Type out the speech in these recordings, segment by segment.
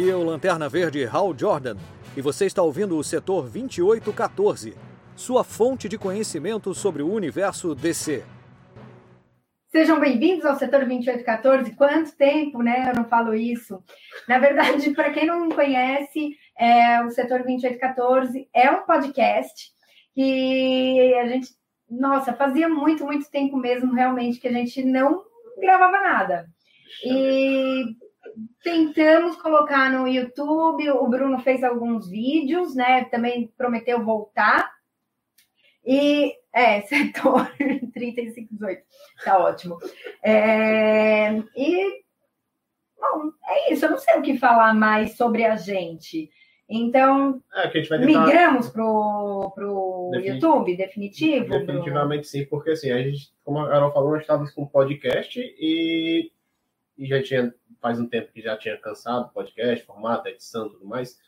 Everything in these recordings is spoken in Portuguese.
Aqui é o Lanterna Verde Hal Jordan e você está ouvindo o setor 2814, sua fonte de conhecimento sobre o universo DC. Sejam bem-vindos ao setor 2814. Quanto tempo, né? Eu não falo isso. Na verdade, para quem não conhece, é, o setor 2814 é um podcast que a gente, nossa, fazia muito, muito tempo mesmo, realmente, que a gente não gravava nada. E tentamos colocar no YouTube, o Bruno fez alguns vídeos, né? Também prometeu voltar. E é, setor 3518, tá ótimo. É, e bom, é isso, eu não sei o que falar mais sobre a gente. Então, É, gente migramos pro, pro Defini- YouTube definitivo? Definitivamente sim, porque assim, a gente, como a Carol falou, nós estávamos com podcast e, e já tinha, faz um tempo que já tinha cansado podcast, formato, edição tudo mais.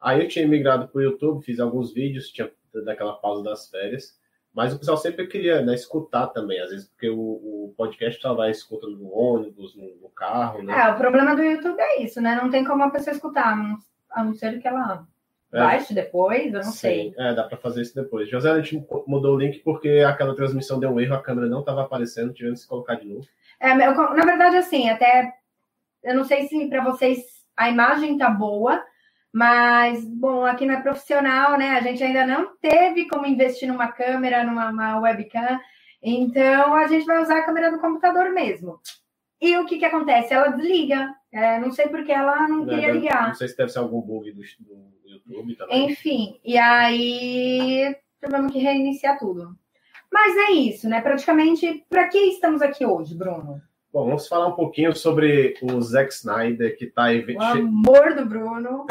Aí eu tinha migrado para o YouTube, fiz alguns vídeos, tinha daquela pausa das férias, mas o pessoal sempre queria né, escutar também, às vezes, porque o, o podcast só vai escutando no ônibus, no, no carro, né? É, o problema do YouTube é isso, né? Não tem como a pessoa escutar, a não- ser que ela É. baixe depois, eu não Sim, sei. É, dá para fazer isso depois. José, a gente mudou o link porque aquela transmissão deu um erro, a câmera não estava aparecendo, tivemos que colocar de novo. É, na verdade, assim, até eu não sei se para vocês a imagem tá boa, mas bom, aqui não é profissional, né? A gente ainda não teve como investir numa câmera, numa uma webcam, então a gente vai usar a câmera do computador mesmo. E o que que acontece? Ela desliga. É, não sei porque ela não Né, queria ligar. Não sei se deve ser algum bug do, do YouTube também. Enfim, e aí tivemos que reiniciar tudo. Mas é isso, né? Praticamente, para que estamos aqui hoje, Bruno? Bom, vamos falar um pouquinho sobre o Zack Snyder, que está aí. O amor do Bruno.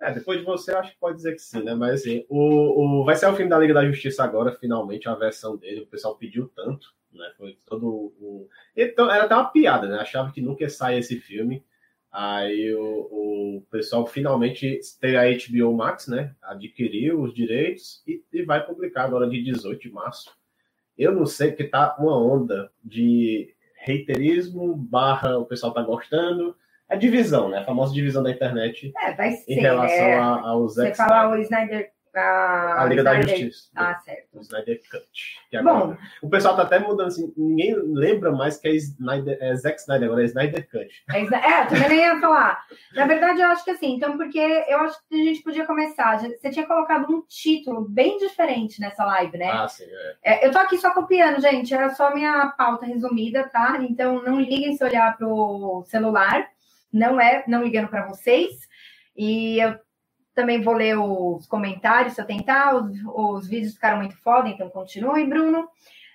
É, depois de você, acho que pode dizer que sim, né? Mas assim, o, o... vai ser o filme da Liga da Justiça agora, finalmente, a versão dele. O pessoal pediu tanto, né? Foi todo o. Então, era até uma piada, né? Achava que nunca ia sair esse filme. Aí o, o pessoal finalmente tem a HBO Max, né? Adquiriu os direitos e, e vai publicar agora de 18 de março. Eu não sei porque tá uma onda de haterismo, barra o pessoal tá gostando. É divisão, né? A famosa divisão da internet É, vai ser. em relação é. a- ao Você falar o Snyder. A, a Liga da Snyder- Justiça. Ah, certo. O Snyder Cut. Que Bom, agora, o pessoal tá até mudando assim, ninguém lembra mais que é, Snyder, é Zack Snyder, agora é Snyder Cut. é, é, também nem ia falar. Na verdade, eu acho que assim, então, porque eu acho que a gente podia começar. Você tinha colocado um título bem diferente nessa live, né? Ah, sim, é. É, eu tô aqui só copiando, gente. Era só minha pauta resumida, tá? Então não liguem se olhar pro celular. Não é, não ligando para vocês. E eu também vou ler os comentários se eu tentar. Os, os vídeos ficaram muito foda, então continue, Bruno.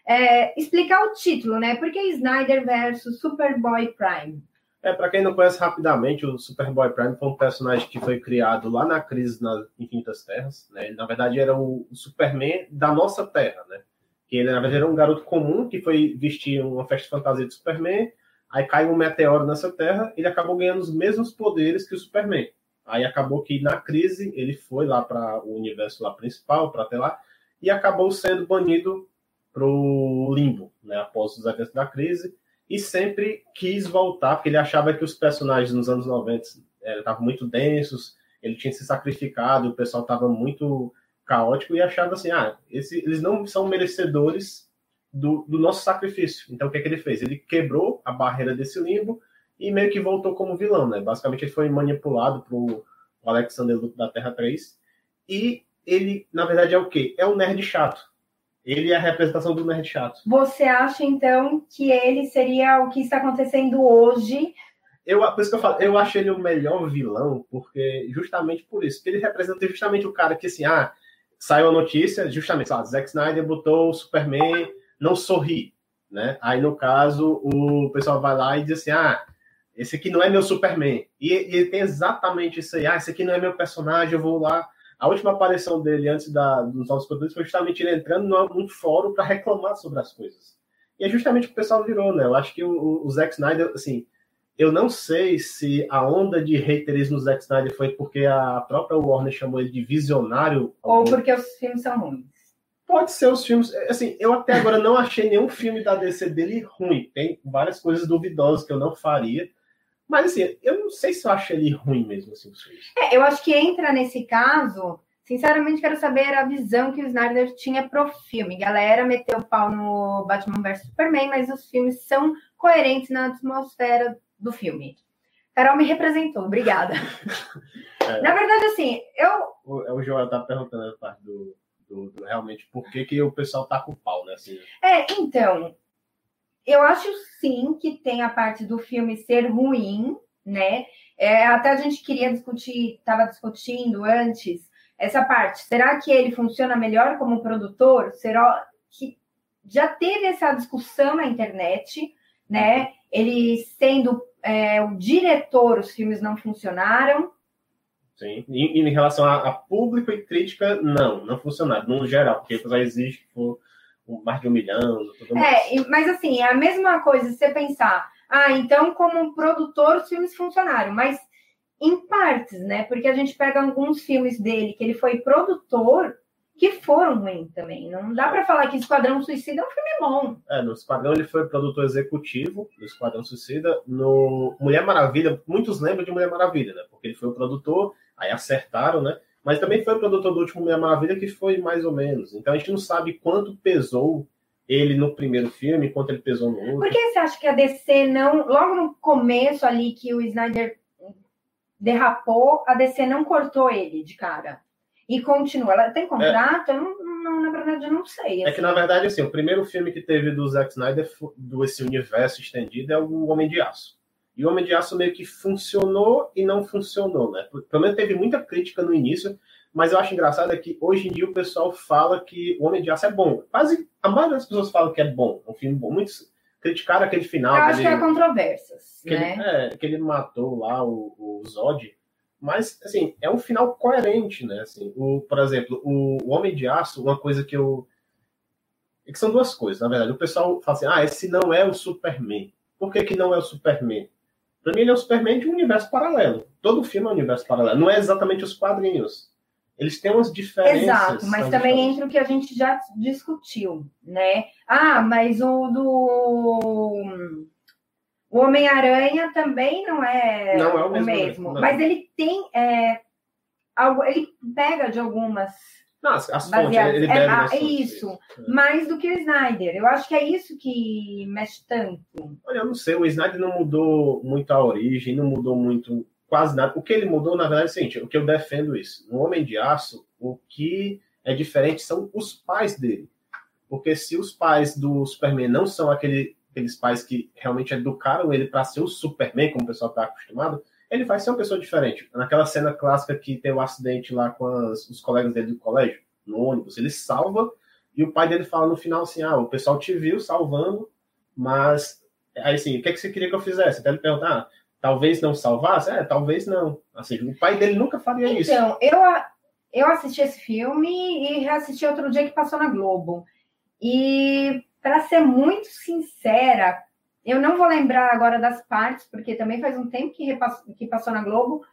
É, explicar o título, né? Por que Snyder versus Superboy Prime? É, pra quem não conhece rapidamente, o Superboy Prime foi um personagem que foi criado lá na crise nas Infinitas Terras, né? Ele, na verdade, era o Superman da nossa Terra, né? Que ele, na verdade, era um garoto comum que foi vestir uma festa fantasia de Superman, aí caiu um meteoro nessa Terra, ele acabou ganhando os mesmos poderes que o Superman. Aí acabou que na crise ele foi lá para o universo lá principal, para até lá, e acabou sendo banido pro limbo, né? Após os eventos da crise e sempre quis voltar, porque ele achava que os personagens nos anos 90 eh, estavam muito densos, ele tinha se sacrificado, o pessoal estava muito caótico e achava assim, ah, esse, eles não são merecedores do, do nosso sacrifício. Então o que, é que ele fez? Ele quebrou a barreira desse limbo e meio que voltou como vilão, né? Basicamente ele foi manipulado pro Alexander Luthor da Terra 3 e ele, na verdade, é o quê? É um nerd chato. Ele é a representação do nerd chato. Você acha, então, que ele seria o que está acontecendo hoje? Eu, por isso que eu falo, eu acho ele o melhor vilão, porque justamente por isso, que ele representa justamente o cara que assim, ah, saiu a notícia, justamente, lá, Zack Snyder botou o Superman não sorri, né? Aí no caso, o pessoal vai lá e diz assim, ah, esse aqui não é meu Superman. E, e ele tem exatamente isso aí, ah, esse aqui não é meu personagem, eu vou lá. A última aparição dele antes da, dos Novos Poderes foi justamente ele entrando num, num fórum para reclamar sobre as coisas. E é justamente o que o pessoal virou, né? Eu acho que o, o Zack Snyder, assim, eu não sei se a onda de haterismo do Zack Snyder foi porque a própria Warner chamou ele de visionário. Ou porque os filmes são ruins? Pode ser os filmes. Assim, eu até agora não achei nenhum filme da DC dele ruim. Tem várias coisas duvidosas que eu não faria. Mas assim, eu não sei se eu acho ele ruim mesmo, assim, os filmes. É, eu acho que entra nesse caso. Sinceramente, quero saber a visão que o Snyder tinha pro filme. Galera meteu o pau no Batman vs Superman, mas os filmes são coerentes na atmosfera do filme. Carol me representou, obrigada. É. Na verdade, assim, eu. O, o Joel tá perguntando a parte do, do, do, realmente por que, que o pessoal tá com pau, né? Assim. É, então, eu acho sim que tem a parte do filme ser ruim, né? É, até a gente queria discutir, estava discutindo antes essa parte. Será que ele funciona melhor como produtor? Será que já teve essa discussão na internet, né? Ele sendo é, o diretor, os filmes não funcionaram. Sim. E, em relação a, a, público e crítica, não, não funcionaram, no geral, porque já existe for mais de um milhão. Tudo mais. É, mas assim, é a mesma coisa, se você pensar, ah, então como produtor os filmes funcionaram, mas em partes, né? Porque a gente pega alguns filmes dele que ele foi produtor que foram ruins também. Não dá para falar que Esquadrão Suicida é um filme bom. É, no Esquadrão ele foi produtor executivo do Esquadrão Suicida. No Mulher Maravilha, muitos lembram de Mulher Maravilha, né? Porque ele foi o produtor, aí acertaram, né? Mas também foi produtor do último Mulher Maravilha, que foi mais ou menos. Então a gente não sabe quanto pesou ele no primeiro filme, quanto ele pesou no outro. Por que você acha que a DC não. Logo no começo ali que o Snyder derrapou, a DC não cortou ele de cara? E continua. Ela tem contrato? É. Eu não, não, na verdade, eu não sei. Assim. É que, na verdade, assim, o primeiro filme que teve do Zack Snyder, do esse universo estendido, é o Homem de Aço. E o Homem de Aço meio que funcionou e não funcionou, né? Pelo menos teve muita crítica no início, mas eu acho engraçado é que hoje em dia o pessoal fala que o Homem de Aço é bom. Quase a maioria das pessoas fala que é bom, é um filme bom. Muitos criticaram aquele final. Eu acho que, é controvérsias, que né? Ele, é, que ele matou lá o, o Zod. Mas, assim, é um final coerente, né? Assim, o, por exemplo, o, o Homem de Aço, uma coisa que eu... É que são duas coisas, na verdade. O pessoal fala assim, ah, esse não é o Superman. Por que, que não é o Superman? Para mim, ele é o Superman de um universo paralelo. Todo filme é um universo paralelo. Não é exatamente os quadrinhos. Eles têm umas diferenças. Exato, mas também diferentes. entra o que a gente já discutiu, né? Ah, mas o do. O Homem-Aranha também não é, não é o mesmo. mesmo mas ele tem. É, ele pega de algumas não, as, as fontes, ele bebe é, é isso, é. mais do que o Snyder. Eu acho que é isso que mexe tanto. Olha, eu não sei, o Snyder não mudou muito a origem, não mudou muito quase nada. O que ele mudou, na verdade, é o seguinte, o que eu defendo isso. No Homem de Aço, o que é diferente são os pais dele. Porque se os pais do Superman não são aquele, aqueles pais que realmente educaram ele para ser o Superman, como o pessoal está acostumado, ele vai ser uma pessoa diferente. Naquela cena clássica que tem o acidente lá com as, os colegas dele do colégio, no ônibus, ele salva e o pai dele fala no final assim: ah, o pessoal te viu salvando, mas. Aí assim, o que, é que você queria que eu fizesse? Até ele perguntar, ah, talvez não salvasse? É, talvez não. Assim, o pai dele nunca faria então, isso. Então, eu, eu assisti esse filme e reassisti outro dia que passou na Globo. E, para ser muito sincera, eu não vou lembrar agora das partes, porque também faz um tempo que, repassou, que passou na Globo,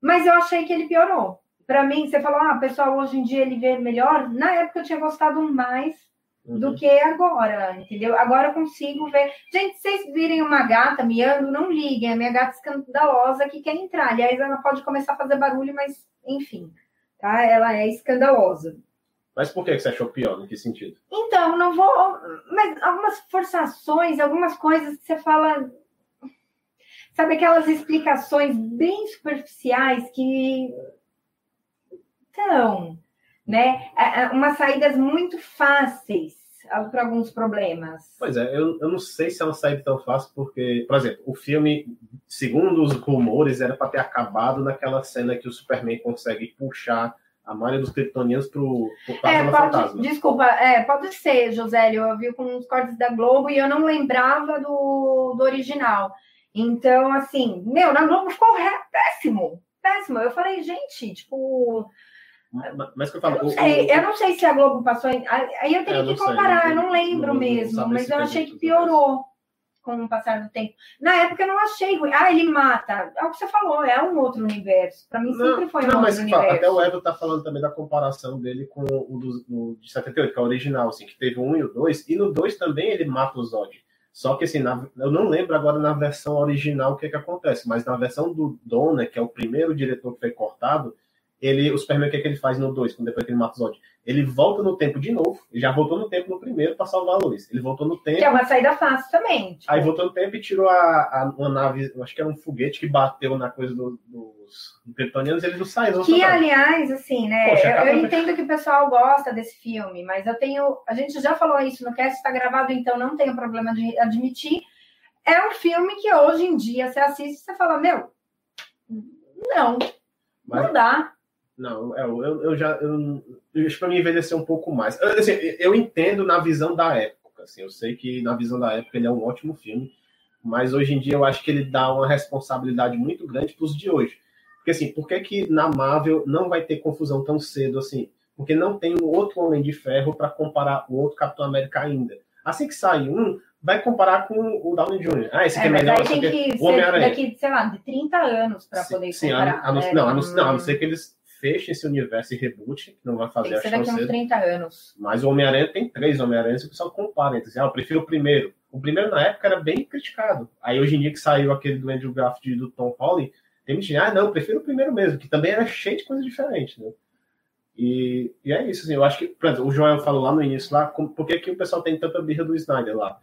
mas eu achei que ele piorou. Para mim, você falou, ah, pessoal, hoje em dia ele vê melhor. Na época eu tinha gostado mais uhum. do que agora, entendeu? Agora eu consigo ver. Gente, vocês virem uma gata miando, não liguem. A minha gata escandalosa que quer entrar. Aliás, ela pode começar a fazer barulho, mas enfim, tá? Ela é escandalosa. Mas por que você achou pior? Em que sentido? Então, não vou. Mas algumas forçações, algumas coisas que você fala. Sabe aquelas explicações bem superficiais que. Então, né? É, é, umas saídas muito fáceis para alguns problemas. Pois é, eu, eu não sei se é uma saída tão fácil, porque, por exemplo, o filme, segundo os rumores, era para ter acabado naquela cena que o Superman consegue puxar a maioria dos kryptonianos pro, pro é, pode, fantasma. Desculpa, é, pode ser, Josélio. Eu vi com os cortes da Globo e eu não lembrava do, do original. Então, assim, meu, na Globo ficou péssimo. Péssimo. Eu falei, gente, tipo. Mas que eu falo. Eu não, sei, eu não sei se a Globo passou. Aí eu tenho é, que comparar, sei, eu não lembro não, mesmo, não mas eu achei que piorou com o passar do tempo. Na época eu não achei ruim. Ah, ele mata. É o que você falou, é um outro universo. Para mim sempre não, foi um não, outro mas, universo. Até o Evo tá falando também da comparação dele com o do, do, de 78, que é o original, assim, que teve um e o dois. E no dois também ele mata o Zod. Só que assim, na, eu não lembro agora na versão original o que, que acontece, mas na versão do Donner, que é o primeiro diretor que foi cortado, ele, o Superman, o que, que ele faz no 2, quando depois que ele mata o Zod? Ele volta no tempo de novo, ele já voltou no tempo no primeiro para salvar a luz. Ele voltou no tempo. Que é uma saída fácil também. Tipo... Aí voltou no tempo e tirou a, a, uma nave, acho que era um foguete que bateu na coisa do, dos kryptonianos, eles não saíram. Que, aliás, assim, né? Poxa, eu, eu entendo que o pessoal gosta desse filme, mas eu tenho. A gente já falou isso no cast, está gravado, então não tenho problema de admitir. É um filme que hoje em dia você assiste e você fala, meu, não, mas... não dá. Não, é, eu, eu já. Eu, isso para mim envelhecer um pouco mais. Assim, eu entendo na visão da época. Assim, eu sei que na visão da época ele é um ótimo filme, mas hoje em dia eu acho que ele dá uma responsabilidade muito grande para os de hoje. Porque assim, por que, que na Marvel não vai ter confusão tão cedo assim? Porque não tem um outro Homem de Ferro para comparar o outro Capitão América ainda. Assim que sai um, vai comparar com o Downey Jr. Ah, esse aqui é, é melhor. Aí tem que o ser daqui, sei lá, de 30 anos para poder sim, comparar. A, a, né? não, a, não, não, a não ser que eles fechem esse universo e reboot, que não vai fazer tem que ser daqui uns 30 anos. Mas o Homem-Aranha tem três Homem-Aranhas e o pessoal compara. Então, assim, ah, eu prefiro o primeiro. O primeiro, na época, era bem criticado. Aí, hoje em dia, que saiu aquele do Andrew Garfield do Tom Holland, tem gente que ah, não, eu prefiro o primeiro mesmo, que também era cheio de coisa diferente, né? E, e é isso, assim, eu acho que, por exemplo, o Joel falou lá no início, lá, por que, que o pessoal tem tanta birra do Snyder lá?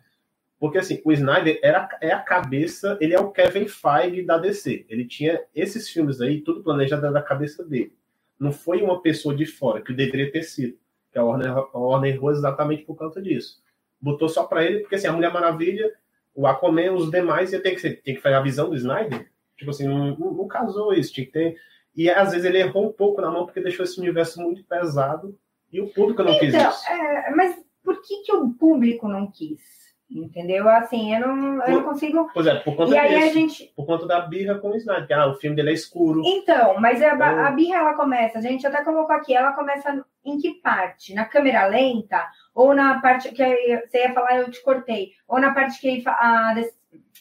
Porque, assim, o Snyder era, é a cabeça, ele é o Kevin Feige da DC. Ele tinha esses filmes aí, tudo planejado na cabeça dele. Não foi uma pessoa de fora, que deveria ter sido. Que a Warner, a Warner errou exatamente por conta disso. Botou só para ele, porque, assim, a Mulher Maravilha, o Aquaman, os demais, ia ter que, ser, tem que fazer a visão do Snyder. Tipo assim, não, não, não casou isso, tinha que ter e às vezes ele errou um pouco na mão porque deixou esse universo muito pesado e o público não então, quis isso. É, mas por que, que o público não quis? Entendeu? Assim, eu não, eu não consigo. Pois é, por conta e aí a gente... Por conta da birra com o Snyder, que ah, o filme dele é escuro. Então, mas a, então... a birra ela começa, a gente até colocou aqui, ela começa em que parte? Na câmera lenta? Ou na parte que você ia falar, eu te cortei? Ou na parte que a,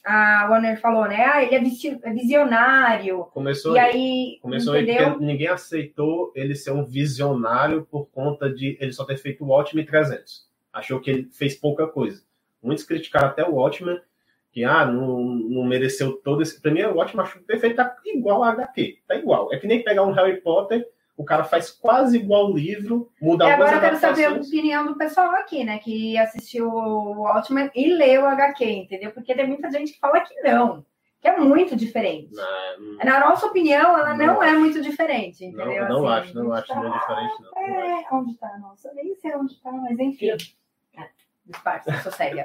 a Warner falou, né? Ah, ele é, é visionário. Começou e aí, começou entendeu? aí ninguém aceitou ele ser um visionário por conta de ele só ter feito o Watchmen 300. Achou que ele fez pouca coisa. Muitos criticaram até o Watchmen, que ah, não, não mereceu todo esse. Pra mim, o Watchmen acho perfeito, tá igual a HQ. Tá igual. É que nem pegar um Harry Potter o cara faz quase igual o livro, muda e algumas agora eu quero saber a opinião do pessoal aqui, né? Que assistiu o Watchmen e leu o HQ, entendeu? Porque tem muita gente que fala que não. Que é muito diferente. Não, Na nossa opinião, ela não, não é muito diferente, entendeu? Não, não assim, acho, não acho tá... muito diferente, não. É, onde tá? Nossa, nem sei onde tá, mas enfim. É, disfarce, sossegue.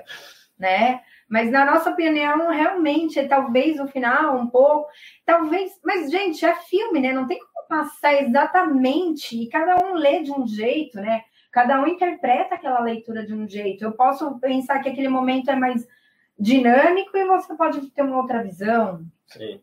né? Mas na nossa opinião, realmente, talvez o final um pouco, talvez, mas gente, é filme, né? Não tem como passar exatamente e cada um lê de um jeito, né? Cada um interpreta aquela leitura de um jeito. Eu posso pensar que aquele momento é mais dinâmico e você pode ter uma outra visão. Sim.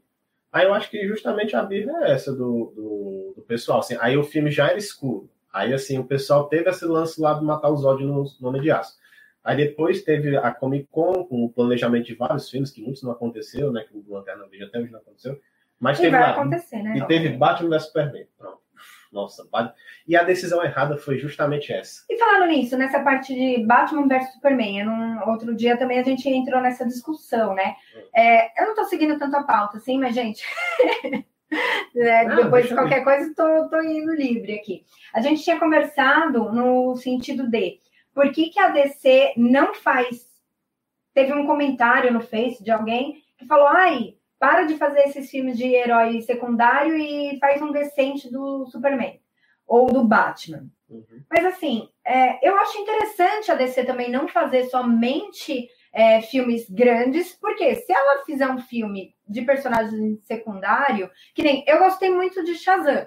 Aí eu acho que justamente a Bíblia é essa do, do, do, pessoal. Assim, aí o filme já era escuro. Aí assim, o pessoal teve esse lance lá de matar os ódios no Nome de Aço. Aí depois teve a Comic Con, com o planejamento de vários filmes, que muitos não aconteceu, né? Que o Lanterna Verde até hoje não aconteceu. Mas e teve vai lá, acontecer, né? E teve Batman vs Superman. Pronto. Nossa, e a decisão errada foi justamente essa. E falando nisso, nessa parte de Batman vs Superman, num outro dia também a gente entrou nessa discussão, né? Hum. É, eu não tô seguindo tanto a pauta, assim, mas, gente. É, não, depois de qualquer coisa, tô, tô indo livre aqui. A gente tinha conversado no sentido de por que, que a DC não faz? Teve um comentário no Face de alguém que falou: ai, para de fazer esses filmes de herói secundário e faz um decente do Superman ou do Batman. Uhum. Mas assim, é, eu acho interessante a DC também não fazer somente é, filmes grandes, porque se ela fizer um filme de personagem secundário, que nem eu gostei muito de Shazam.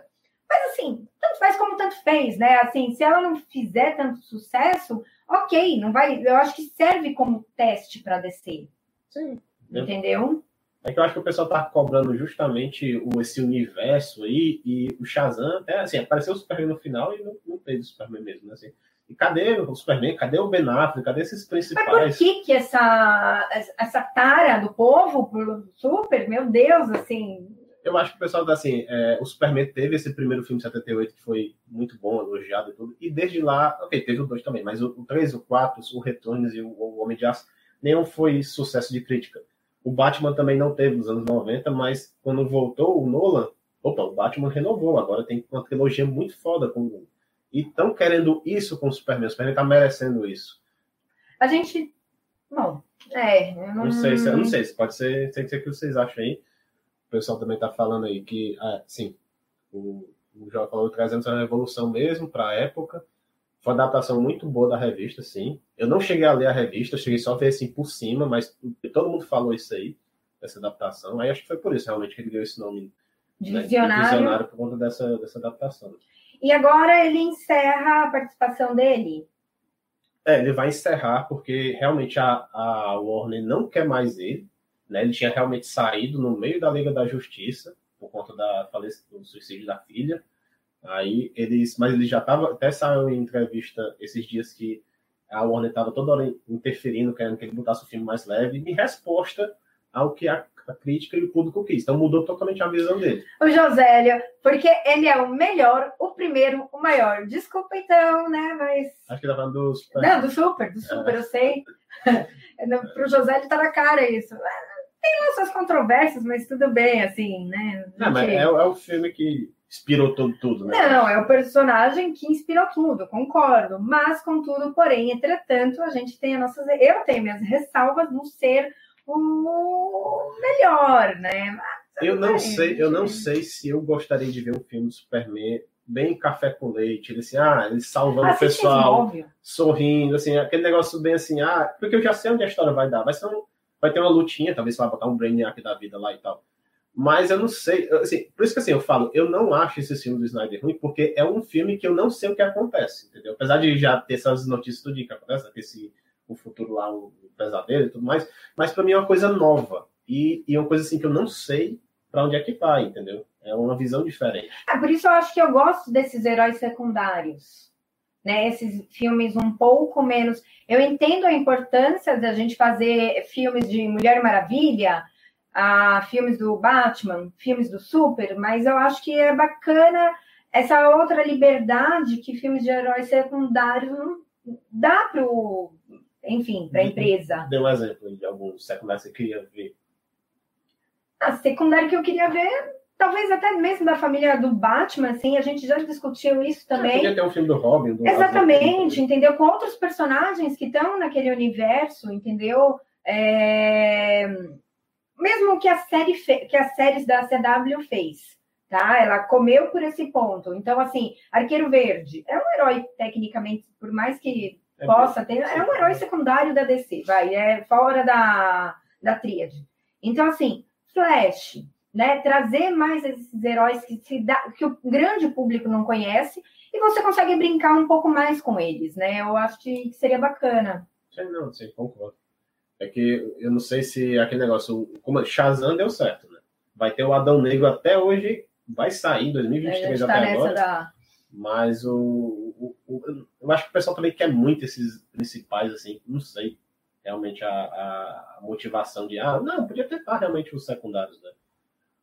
Mas assim, tanto faz como tanto fez, né? Assim, se ela não fizer tanto sucesso, ok, não vai. Eu acho que serve como teste para descer. Sim. Entendeu? É que eu acho que o pessoal tá cobrando justamente o, esse universo aí, e o Shazam, até assim, apareceu o Superman no final e não, não teve o Superman mesmo, né? Assim, e cadê o Superman? Cadê o Ben Affleck? Cadê esses principais? Mas por que que essa, essa tara do povo pro Super, meu Deus, assim, eu acho que o pessoal tá assim, é, o Superman teve esse primeiro filme 78 que foi muito bom, elogiado e tudo, e desde lá, ok, teve o 2 também, mas o, o 3, o 4, o Returns e o, o Homem de Aço nenhum foi sucesso de crítica. O Batman também não teve nos anos 90, mas quando voltou o Nolan, opa, o Batman renovou, agora tem uma trilogia muito foda com e estão querendo isso com o Superman. O Superman tá merecendo isso. A gente. Bom, é. Eu não... não sei se, eu não sei se pode ser. Sei o que vocês acham aí. O pessoal também tá falando aí que, ah, sim, o, o João falou trazendo essa revolução mesmo para a época. Foi uma adaptação muito boa da revista, sim. Eu não cheguei a ler a revista, cheguei só a ver assim por cima, mas todo mundo falou isso aí, dessa adaptação. Aí acho que foi por isso realmente que ele deu esse nome de né, visionário. visionário por conta dessa, dessa adaptação. E agora ele encerra a participação dele? É, ele vai encerrar porque realmente a, a Warner não quer mais ele. Né? Ele tinha realmente saído no meio da Liga da Justiça por conta da, do suicídio da filha. Aí eles, mas ele já estava até saiu em entrevista esses dias que a Warner estava toda hora interferindo, querendo que ele botasse o filme mais leve, em resposta ao que a a crítica e o público quis. Então mudou totalmente a visão dele. O Josélio, porque ele é o melhor, o primeiro, o maior. Desculpa então, né? Mas. Acho que tá falando do Super. Não, do Super, do Super, é. eu sei. Pro Josélio tá na cara isso. Tem lá suas controvérsias, mas tudo bem, assim, né? Não, mas é, é o filme que inspirou tudo, tudo, né? Não, é o personagem que inspirou tudo, concordo. Mas, contudo, porém, entretanto, a gente tem as nossas. Eu tenho minhas ressalvas no ser o melhor, né? Mas, eu não sei, eu não sei se eu gostaria de ver um filme do Superman bem café com leite, ele assim, ah, ele salvando o pessoal, sorrindo, assim, aquele negócio bem assim, ah, porque eu já sei onde a história vai dar, vai ser um, vai ter uma lutinha, talvez vai botar um Brainiac da vida lá e tal. Mas eu não sei, assim, por isso que assim, eu falo, eu não acho esse filme do Snyder ruim, porque é um filme que eu não sei o que acontece, entendeu? Apesar de já ter essas notícias tudo que acontece, esse o futuro lá, o pesadelo e tudo mais, mas para mim é uma coisa nova e, e uma coisa assim que eu não sei para onde é que vai, entendeu? É uma visão diferente. É, por isso eu acho que eu gosto desses heróis secundários, né? Esses filmes um pouco menos. Eu entendo a importância da gente fazer filmes de Mulher Maravilha, a filmes do Batman, filmes do Super, mas eu acho que é bacana essa outra liberdade que filmes de heróis secundários dá para o enfim, para a empresa. Dê um exemplo de algum secundário que você queria ver. A secundária que eu queria ver, talvez até mesmo da família do Batman, assim, a gente já discutiu isso ah, também. podia ter um filme do Robin. Do Exatamente, entendeu? Com outros personagens que estão naquele universo, entendeu? É... Mesmo que a série fe... que as séries da CW fez, tá? Ela comeu por esse ponto. Então, assim, Arqueiro Verde é um herói tecnicamente, por mais que é possa ter. É um herói secundário da DC, vai, é fora da, da tríade. Então, assim, Flash, né? Trazer mais esses heróis que, se dá, que o grande público não conhece e você consegue brincar um pouco mais com eles, né? Eu acho que seria bacana. Sim, não, sim, concordo. É que eu não sei se aquele negócio, como Shazam deu certo, né? Vai ter o Adão Negro até hoje, vai sair em 2023 até tá agora. Da... Mas o, o, o, eu acho que o pessoal também quer muito esses principais, assim, não sei realmente a, a motivação de, ah, não, podia tentar realmente os secundários, né?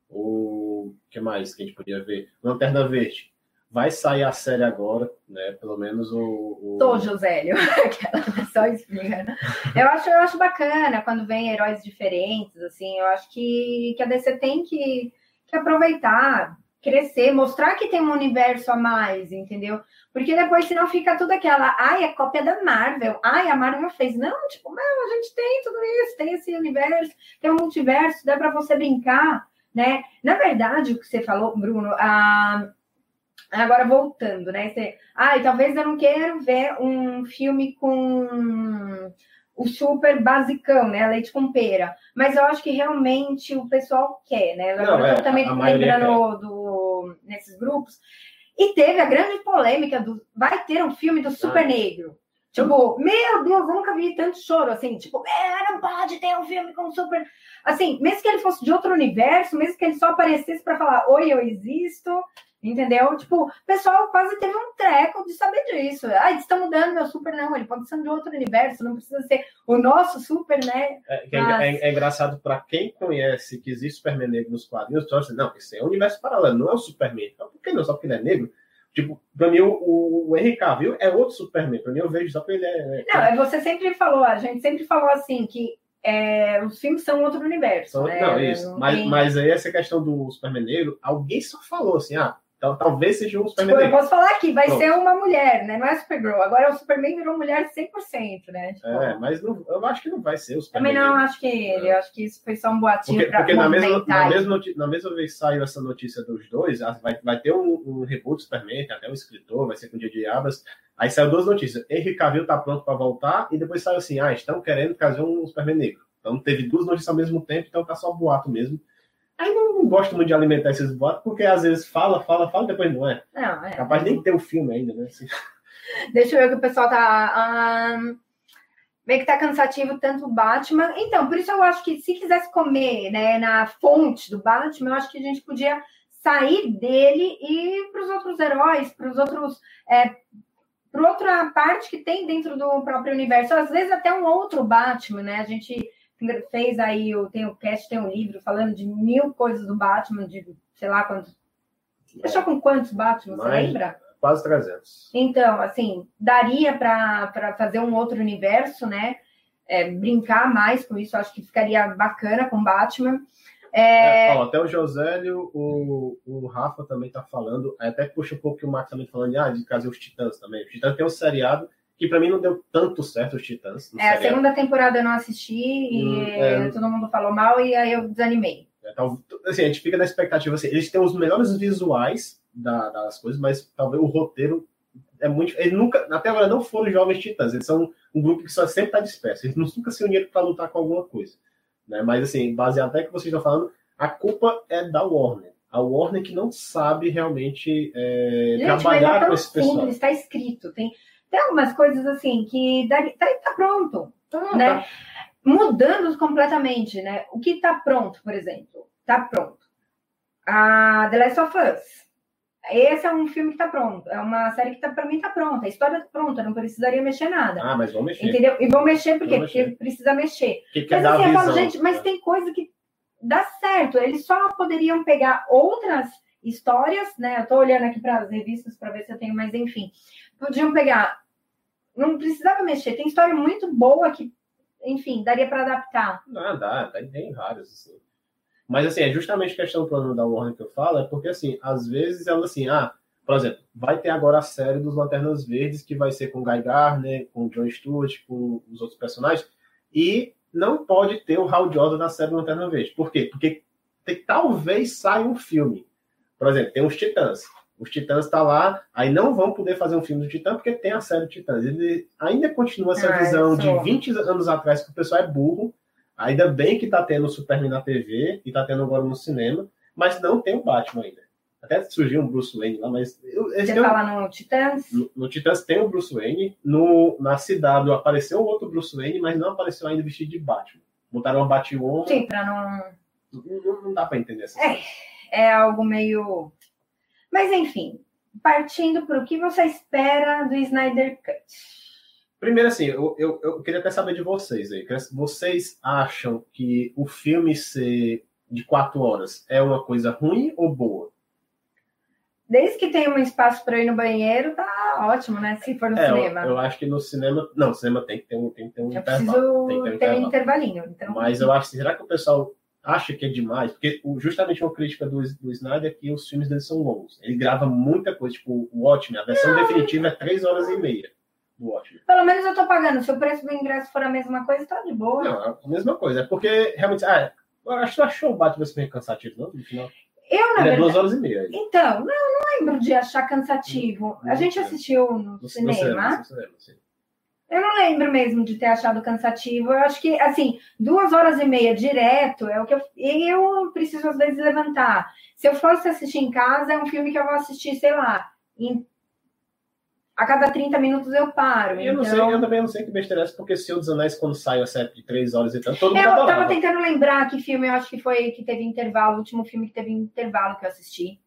O que mais que a gente podia ver? Lanterna Verde. Vai sair a série agora, né? Pelo menos o. o... Tô, Josélio. Só explica, né? Eu acho, eu acho bacana quando vem heróis diferentes, assim. Eu acho que, que a DC tem que, que aproveitar crescer, mostrar que tem um universo a mais, entendeu? Porque depois, senão fica tudo aquela, ai, é cópia da Marvel, ai, a Marvel fez. Não, tipo, não, a gente tem tudo isso, tem esse universo, tem um multiverso, dá para você brincar, né? Na verdade, o que você falou, Bruno, a... agora voltando, né? Você, ai, talvez eu não quero ver um filme com o super basicão, né? Leite com pera. Mas eu acho que realmente o pessoal quer, né? Não, eu é, também lembrando do, nesses grupos. E teve a grande polêmica do vai ter um filme do Super ah. Negro. Tipo, meu Deus, eu nunca vi tanto choro assim, tipo, é, não pode ter um filme com super. Assim, mesmo que ele fosse de outro universo, mesmo que ele só aparecesse para falar, oi, eu existo, Entendeu? Tipo, o pessoal quase teve um treco de saber disso. Ah, eles estão mudando meu super, não. Ele pode ser de outro universo, não precisa ser o nosso super, né? É, é Mas... é, é engraçado para quem conhece que existe Superman negro nos quadrinhos, então, assim, não, esse é um universo paralelo, não é o Superman. Então, por que não? Só porque ele é negro? Tipo, pra mim, o, o Henry Cavill é outro Superman. Pra mim, eu vejo só que ele é. Não, é, você sempre falou, a gente sempre falou assim, que é, os filmes são outro universo. Só, né? Não, isso. Não Mas, tem- mas aí essa questão do Superman negro, alguém só falou assim, ah, tal- talvez seja um Tipo, Superman eu negro. posso falar aqui, vai Pronto. ser uma mulher, né? Não é Supergirl. Agora o Superman virou mulher 100%, né? Tipo, É, mas não- eu acho que não vai ser o Também Superman não negro. acho que ele, eu acho que isso foi só um boatinho Porque, pra porque na, mesma, na, mesma na mesma vez saiu essa notícia dos dois, vai, vai ter um, um reboot do Superman, até um escritor, vai ser com o dia de Abas. Aí saiu duas notícias. Henry Cavill tá pronto para voltar, e depois saiu assim: ah, estão querendo trazer um Superman negro. Então teve duas notícias ao mesmo tempo, então tá só boato mesmo. Aí não, não gosto muito de alimentar esses boatos, porque às vezes fala, fala, fala, depois não é. Não, é. Capaz nem ter o filme ainda, né? Assim, Deixa eu ver que o pessoal tá. ahn, meio que tá cansativo tanto o Batman. Então, por isso eu acho que se quisesse comer né, na fonte do Batman, eu acho que a gente podia sair dele e ir para os outros heróis, para os outros. É, para outra parte que tem dentro do próprio universo. Às vezes até um outro Batman, né? A gente fez aí, o- tem o cast, tem um livro falando de mil coisas do Batman, de sei lá quantos. Fechou com quantos Batman, você Mais- lembra? quase 300. Então, assim, daria para fazer um outro universo, né? É, brincar mais com isso, acho que ficaria bacana com Batman. É, É, ó, até o Josélio, o, o Rafa também tá falando, até puxa um pouco que o Max também falando de, ah, de trazer os Titãs também. Os Titãs tem um seriado que pra mim não deu tanto certo os Titãs. é, a segunda temporada eu não assisti e Hum, é. todo mundo falou mal e aí eu desanimei. É, tal- assim, a gente fica na expectativa assim, eles têm os melhores visuais da- das coisas, mas talvez o roteiro é muito. Eles nunca, até agora não foram jovens titãs, eles são um grupo que só sempre está disperso. Eles nunca se uniram para lutar com alguma coisa. Né? Mas assim, baseado até que vocês estão falando, a culpa é da Warner. A Warner que não sabe realmente é, Gente, mas trabalhar é com esse pessoal. simples, está escrito. Tem, tem algumas coisas assim que tá, tá pronto. Tá, né? tá. mudando completamente, né? O que está pronto, por exemplo, está pronto. A The Last of Us. Esse é um filme que está pronto. É uma série que tá, para mim está pronta. A história está pronta, não precisaria mexer nada. Ah, mas vamos mexer. Entendeu? E vão mexer por quê? Vão Porque precisa mexer. Que Mas assim, eu falo, gente, mas né? tem coisa que dá certo. Eles só poderiam pegar outras histórias, né? Eu tô olhando aqui para as revistas para ver se eu tenho, mas enfim. Podiam pegar. Não precisava mexer. Tem história muito boa que, enfim, daria para adaptar. Não, dá, tem, tem vários, assim. Mas, assim, é justamente questão do plano da Warner que eu falo, é porque, assim, às vezes ela, assim, ah, por exemplo, vai ter agora a série dos Lanternas Verdes, que vai ser com Guy Gardner, com John Stewart, com os outros personagens, e não pode ter o Hal Jordan na série Lanterna Verde. Por quê? Porque tem- talvez saia um filme. Por exemplo, tem os Titãs. Os Titãs tá lá, aí não vão poder fazer um filme do Titã porque tem a série do Titãs. Ele ainda continua essa visão de 20 anos atrás que o pessoal é burro. Ainda bem que tá tendo o Superman na TV e tá tendo agora no cinema, mas não tem o Batman ainda. Até surgiu um Bruce Wayne lá, mas eu, Você um- fala no Titãs? no, no Titãs tem o Bruce Wayne, no, na CW apareceu outro Bruce Wayne, mas não apareceu ainda vestido de Batman. Botaram uma Batwoman, Sim, para não. não, não dá pra entender essa É. É algo meio. Mas enfim, partindo para o que você espera do Snyder Cut. Primeiro, assim, eu, eu, eu queria até saber de vocês aí. Vocês acham que o filme ser de quatro horas é uma coisa ruim ou boa? Desde que tenha um espaço para ir no banheiro, tá ótimo, né? Se for no É, eu, cinema. eu acho que no cinema. Não, no cinema tem que ter um, tem que ter um Eu intervalo. preciso Tem que ter um ter intervalinho. Então, Mas eu acho que será que o pessoal acha que é demais? Porque justamente uma crítica do, do Snyder é que os filmes dele são longos. Ele grava muita coisa, tipo o Watchmen, a versão definitiva é três horas e meia do Watchmen. pelo menos eu tô pagando. Se o preço do ingresso for a mesma coisa, tá de boa. Não, é a mesma coisa. É porque realmente. Ah, eu acho que tu achou o Batman meio cansativo, não? No final. Eu, na Ele é verdade. duas horas e meia. aí. Então, não, não lembro de achar cansativo. A gente assistiu no No, no cinema. cinema, no cinema, sim. Eu não lembro mesmo de ter achado cansativo. Eu acho que, assim, duas horas e meia direto é o que eu. Eu preciso, às vezes, levantar. Se eu fosse assistir em casa, é um filme que eu vou assistir, sei lá, em- a cada 30 minutos eu paro. Eu não então... sei, eu também não sei que besteira é essa, porque Senhor dos Anéis, quando sai a série de três horas e tanto, todo mundo Eu adorava. tava tentando lembrar que filme eu acho que foi que teve intervalo, o último filme que teve intervalo que eu assisti.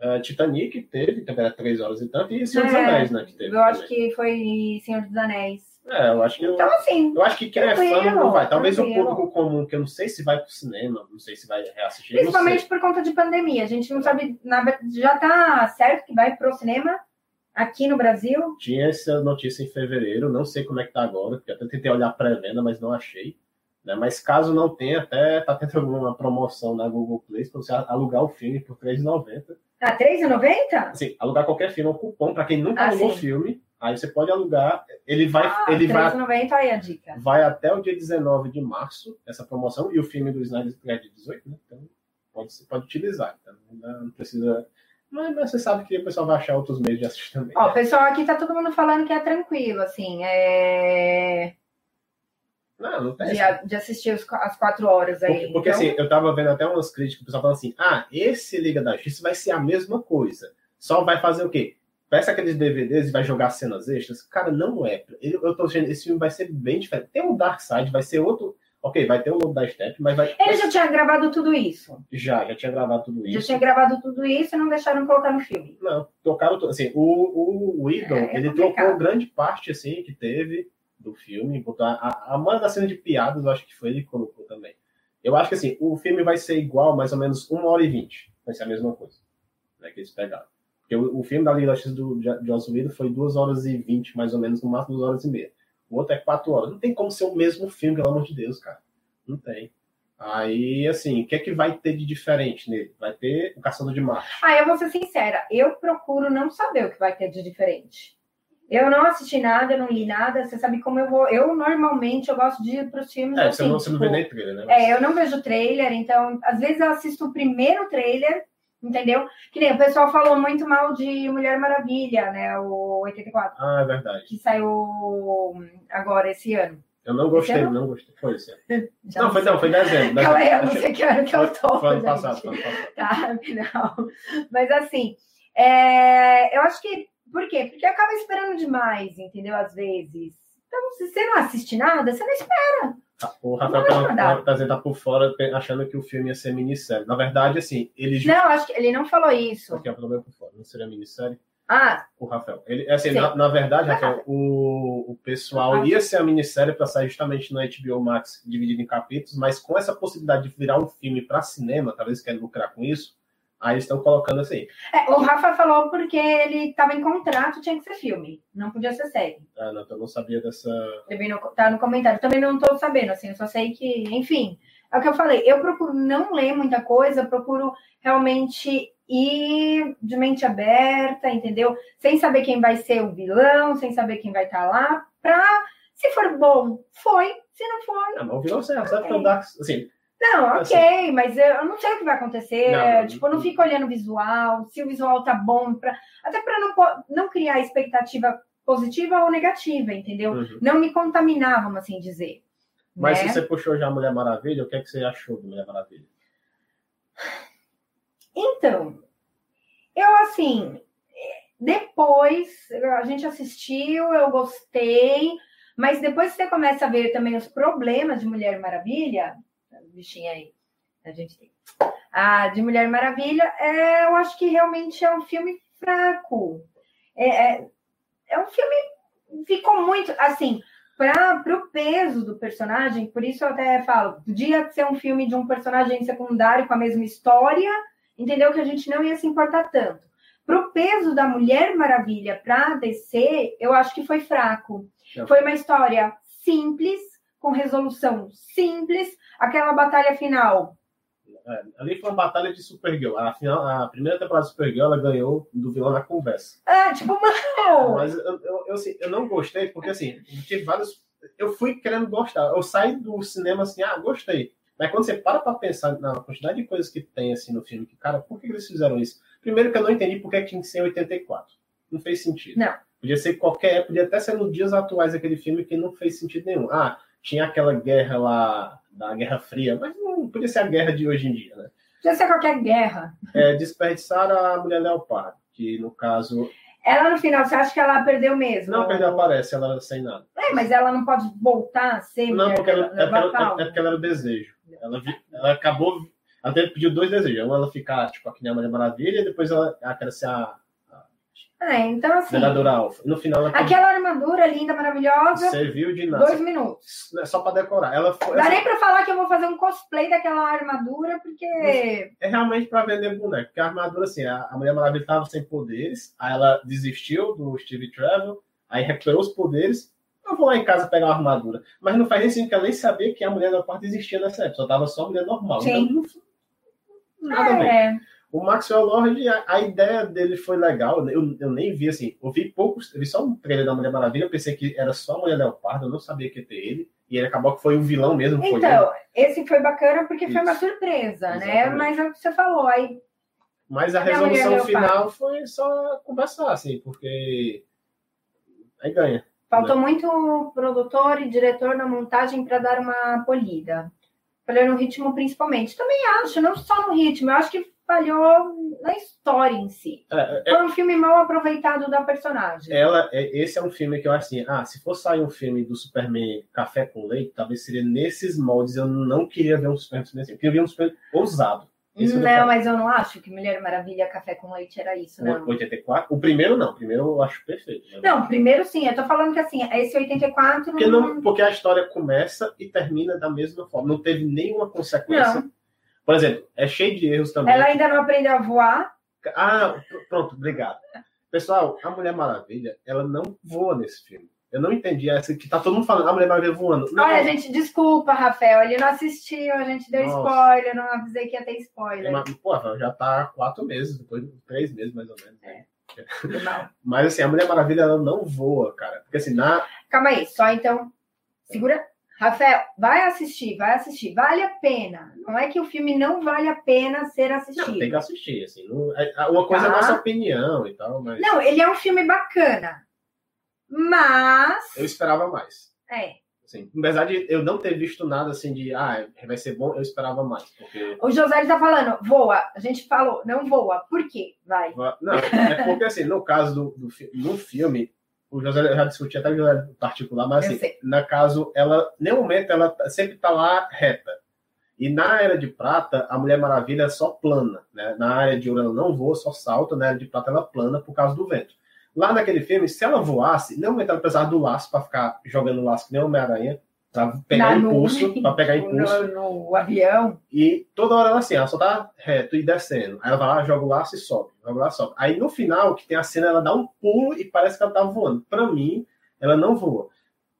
Uh, Titanic teve, também era três horas e tanto, e Senhor dos Anéis, né? Que teve eu acho que foi Senhor dos Anéis. É, eu acho que. Então, assim. Eu acho que quem é fã não vai. Talvez tranquilo. o público comum, que eu não sei se vai pro cinema, não sei se vai reassistir. Principalmente por conta de pandemia. A gente não sabe. Na, já tá certo que vai pro cinema aqui no Brasil? Tinha essa notícia em fevereiro, não sei como é que tá agora, porque até tentei olhar pré-venda, mas não achei. Né? Mas caso não tenha, até tá tendo alguma promoção na Google Play para você alugar o filme por R$3,90. Ah, R$3,90? Sim, alugar qualquer filme é um cupom para quem nunca ah, alugou o filme. Aí você pode alugar, ele vai. Ah, ele vai, aí a dica. Vai até o dia 19 de março, essa promoção, e o filme do Snyder é de 18, né? Então pode, você pode utilizar. Então não precisa. Mas, mas, você sabe que o pessoal vai achar outros meios de assistir também. Ó, né? pessoal aqui tá todo mundo falando que é tranquilo, assim. É... Não, não tem. De, de assistir os, as quatro horas aí. Porque, porque então... assim, eu tava vendo até umas críticas, o pessoal falando assim: ah, esse Liga da Justiça vai ser a mesma coisa. Só vai fazer o quê? Peça aqueles DVDs e vai jogar cenas extras. Cara, não é. Eu tô achando esse filme vai ser bem diferente. Tem o Dark Side, vai ser outro. Ok, vai ter o Lobo da Step, mas vai. Ele já tinha gravado tudo isso. Já, já tinha gravado tudo isso. Já tinha gravado tudo isso e não deixaram colocar no filme. Não, tocaram tudo. Assim, o, o Idol, é, é ele trocou grande parte assim que teve do filme. A, a mãe da cena de piadas, eu acho que foi ele que colocou também. Eu acho que assim, o filme vai ser igual, mais ou menos uma hora e vinte. Vai ser a mesma coisa. Né, que eles pegaram. Porque o, o filme da Liga Justiça do Joss Whedon foi duas horas e vinte, mais ou menos, no máximo duas horas e meia. O outro é quatro horas. Não tem como ser o mesmo filme, pelo amor de Deus, cara. Não tem. Aí, assim, o que é que vai ter de diferente nele? Vai ter o Caçador de Marte. Ah, eu vou ser sincera, eu procuro não saber o que vai ter de diferente. Eu não assisti nada, não li nada. Você sabe como eu vou. Eu normalmente eu gosto de ir para os filmes. É, assim, você, não, você não vê nem trailer, né? É, eu não vejo trailer, então às vezes eu assisto o primeiro trailer, entendeu? Que nem o pessoal falou muito mal de Mulher Maravilha, né? O 84. Ah, é verdade. Que saiu agora esse ano. Eu não gostei, não gostei. Foi esse ano. não, foi, não, foi dezembro. Calma aí, eu não sei que ano que eu tô. Foi ano passado, foi ano passado. Tá, não. Mas assim, é, eu acho que por quê? Porque acaba esperando demais, entendeu? Às vezes. Então, se você não assiste nada, você não espera. O Rafael tá, tá, tá por fora achando que o filme ia ser minissérie. Na verdade, assim, ele. Não, acho que ele não falou isso. Aqui é o problema por fora. Não seria minissérie? Ah. O Rafael. Ele, assim, na, na, verdade, Rafael, o, o pessoal ah. ia ser a minissérie para sair justamente no HBO Max dividido em capítulos, mas com essa possibilidade de virar um filme para cinema, talvez querem lucrar com isso, Aí estão colocando assim. É, o Rafa falou porque ele estava em contrato, tinha que ser filme, não podia ser série. Ah, não, eu não sabia dessa. Também não, tá no comentário. Também não estou sabendo, assim, eu só sei que, enfim, é o que eu falei. Eu procuro não ler muita coisa, procuro realmente ir de mente aberta, entendeu? Sem saber quem vai ser o vilão, sem saber quem vai estar tá lá, pra. Se for bom, foi. Se não for. Não, mas o vilão que é o Dark. Assim, não, ok, assim, mas eu não sei o que vai acontecer. Não, tipo, eu não fico olhando o visual, se o visual tá bom, pra, até para não, não criar expectativa positiva ou negativa, entendeu? Uhum. Não me contaminar, vamos assim dizer. Mas né? se você puxou já a Mulher Maravilha, o que, é que você achou da Mulher Maravilha? Então, eu assim, depois a gente assistiu, eu gostei, mas depois você começa a ver também os problemas de Mulher Maravilha, bichinha aí. A gente tem. A de Mulher Maravilha, é, eu acho que realmente é um filme fraco. É, é, é um filme. Ficou muito. Assim, para o peso do personagem, por isso eu até falo, podia ser um filme de um personagem secundário com a mesma história, entendeu? Que a gente não ia se importar tanto. Para o peso da Mulher Maravilha para descer, eu acho que foi fraco. Foi uma história simples, com resolução simples, aquela batalha final. É, ali foi uma batalha de Supergirl. A, final, a primeira temporada de Supergirl ela ganhou do vilão na conversa. É, tipo, mano. Mas eu, eu, eu, assim, eu não gostei, porque assim, tive vários. Eu fui querendo gostar. Eu saí do cinema assim, ah, gostei. Mas quando você para pra pensar na quantidade de coisas que tem assim no filme, que, cara, por que eles fizeram isso? Primeiro que eu não entendi por que tinha que ser em 84. Não fez sentido. Não. Podia ser qualquer, podia até ser nos dias atuais aquele filme que não fez sentido nenhum. Ah, tinha aquela guerra lá da Guerra Fria, mas não podia ser a guerra de hoje em dia, né? Podia ser qualquer guerra. É, desperdiçar a mulher leopardo, que no caso. Ela no final, você acha que ela perdeu mesmo? Não, perdeu, aparece, ela sem nada. É, mas ela não pode voltar a ser Não, porque ela, é, porque ela, é, porque ela era o desejo. Ela, ela acabou Ela pediu dois desejos. Um, ela ficar, tipo, aqui na Mulher Maravilha, e depois ela, ela quer ser a é, então assim. Vereadora Alfa. No final ela Aquela armadura linda, maravilhosa. Serviu de nada. Dois minutos. É só para decorar. Ela foi, Dá nem para falar que eu vou fazer um cosplay daquela armadura, porque. É realmente para vender boneco. Porque a armadura, assim, a, Mulher Maravilha estava sem poderes, aí ela desistiu do Steve Trevor, aí recuperou os poderes. Eu vou lá em casa pegar uma armadura. Mas não faz nem sentido que ela nem sabia que a mulher da parte existia nessa época. Só tava só mulher normal. Sim. Então, nada a ver. O Maxwell Lord, a, a, ideia dele foi legal. Eu, eu nem vi assim, eu vi poucos, eu vi só um trailer da Mulher Maravilha, eu pensei que era só a Mulher Leopardo, eu não sabia que ia ter ele. E ele acabou que foi o vilão mesmo. Então, esse foi bacana porque Isso. foi uma surpresa, né? Exatamente. né? Mas é o que você falou, aí. Mas a resolução final foi só conversar, assim, porque aí ganha. Faltou né? muito produtor e diretor na montagem para dar uma polida. Falei no ritmo principalmente. Também acho, não só no ritmo, eu acho que falhou na história em si. É, é, Foi um filme mal aproveitado da personagem. Ela, é, esse é um filme que eu acho assim, ah, se fosse sair um filme do Superman Café com Leite, talvez seria nesses moldes. Eu não queria ver um Superman assim. Eu queria ver um Superman ousado. Esse não, mas eu não acho que Mulher Maravilha Café com Leite era isso, não. 84? O primeiro não, o primeiro eu acho perfeito. Né? Não, o primeiro sim, eu tô falando que assim, esse 84 porque, não... porque a história começa e termina da mesma forma, não teve nenhuma consequência. Não. Por exemplo, é cheio de erros também. Ela ainda não aprendeu a voar? Ah, pronto, obrigado. Pessoal, a Mulher Maravilha, ela não voa nesse filme. Eu não entendi essa que tá todo mundo falando, a Mulher Maravilha voando. Não. Olha, gente, desculpa, Rafael, ele não assistiu, a gente deu Nossa. spoiler, não avisei que ia ter spoiler. Mas, pô, já tá quatro meses, depois de três meses mais ou menos. É. Mas assim, a Mulher Maravilha ela não voa, cara. Porque assim, na. Calma aí, só então. Segura. Rafael, vai assistir, vai assistir, vale a pena. Não é que o filme não vale a pena ser assistido. Não, tem que assistir, assim. Não, é, é, uma coisa tá. é a nossa opinião e tal, mas. Não, ele é um filme bacana. Mas. Eu esperava mais. É. Assim, apesar de eu não ter visto nada assim de ah, vai ser bom, eu esperava mais. Porque... O José está falando, voa. A gente falou, não voa. Por quê? Vai. Não, é porque assim, no caso do, do no filme, o José já discutiu até o particular, mas assim, no caso, ela, nenhum momento, ela sempre está lá reta. E na Era de Prata, a Mulher Maravilha é só plana. Né? Na área de ouro ela não voa, só salta. Na Era de Prata ela plana por causa do vento. Lá naquele filme, se ela voasse, nenhum momento ela precisava do laço para ficar jogando laço que nem Homem-Aranha. Pra pegar Na impulso, para pegar impulso. No, no, avião. E toda hora ela assim, ela só tá reto e descendo. Aí ela vai lá, joga o laço e sobe. Joga o laço sobe. Aí no final, que tem a cena, ela dá um pulo e parece que ela tá voando. Para mim, ela não voa.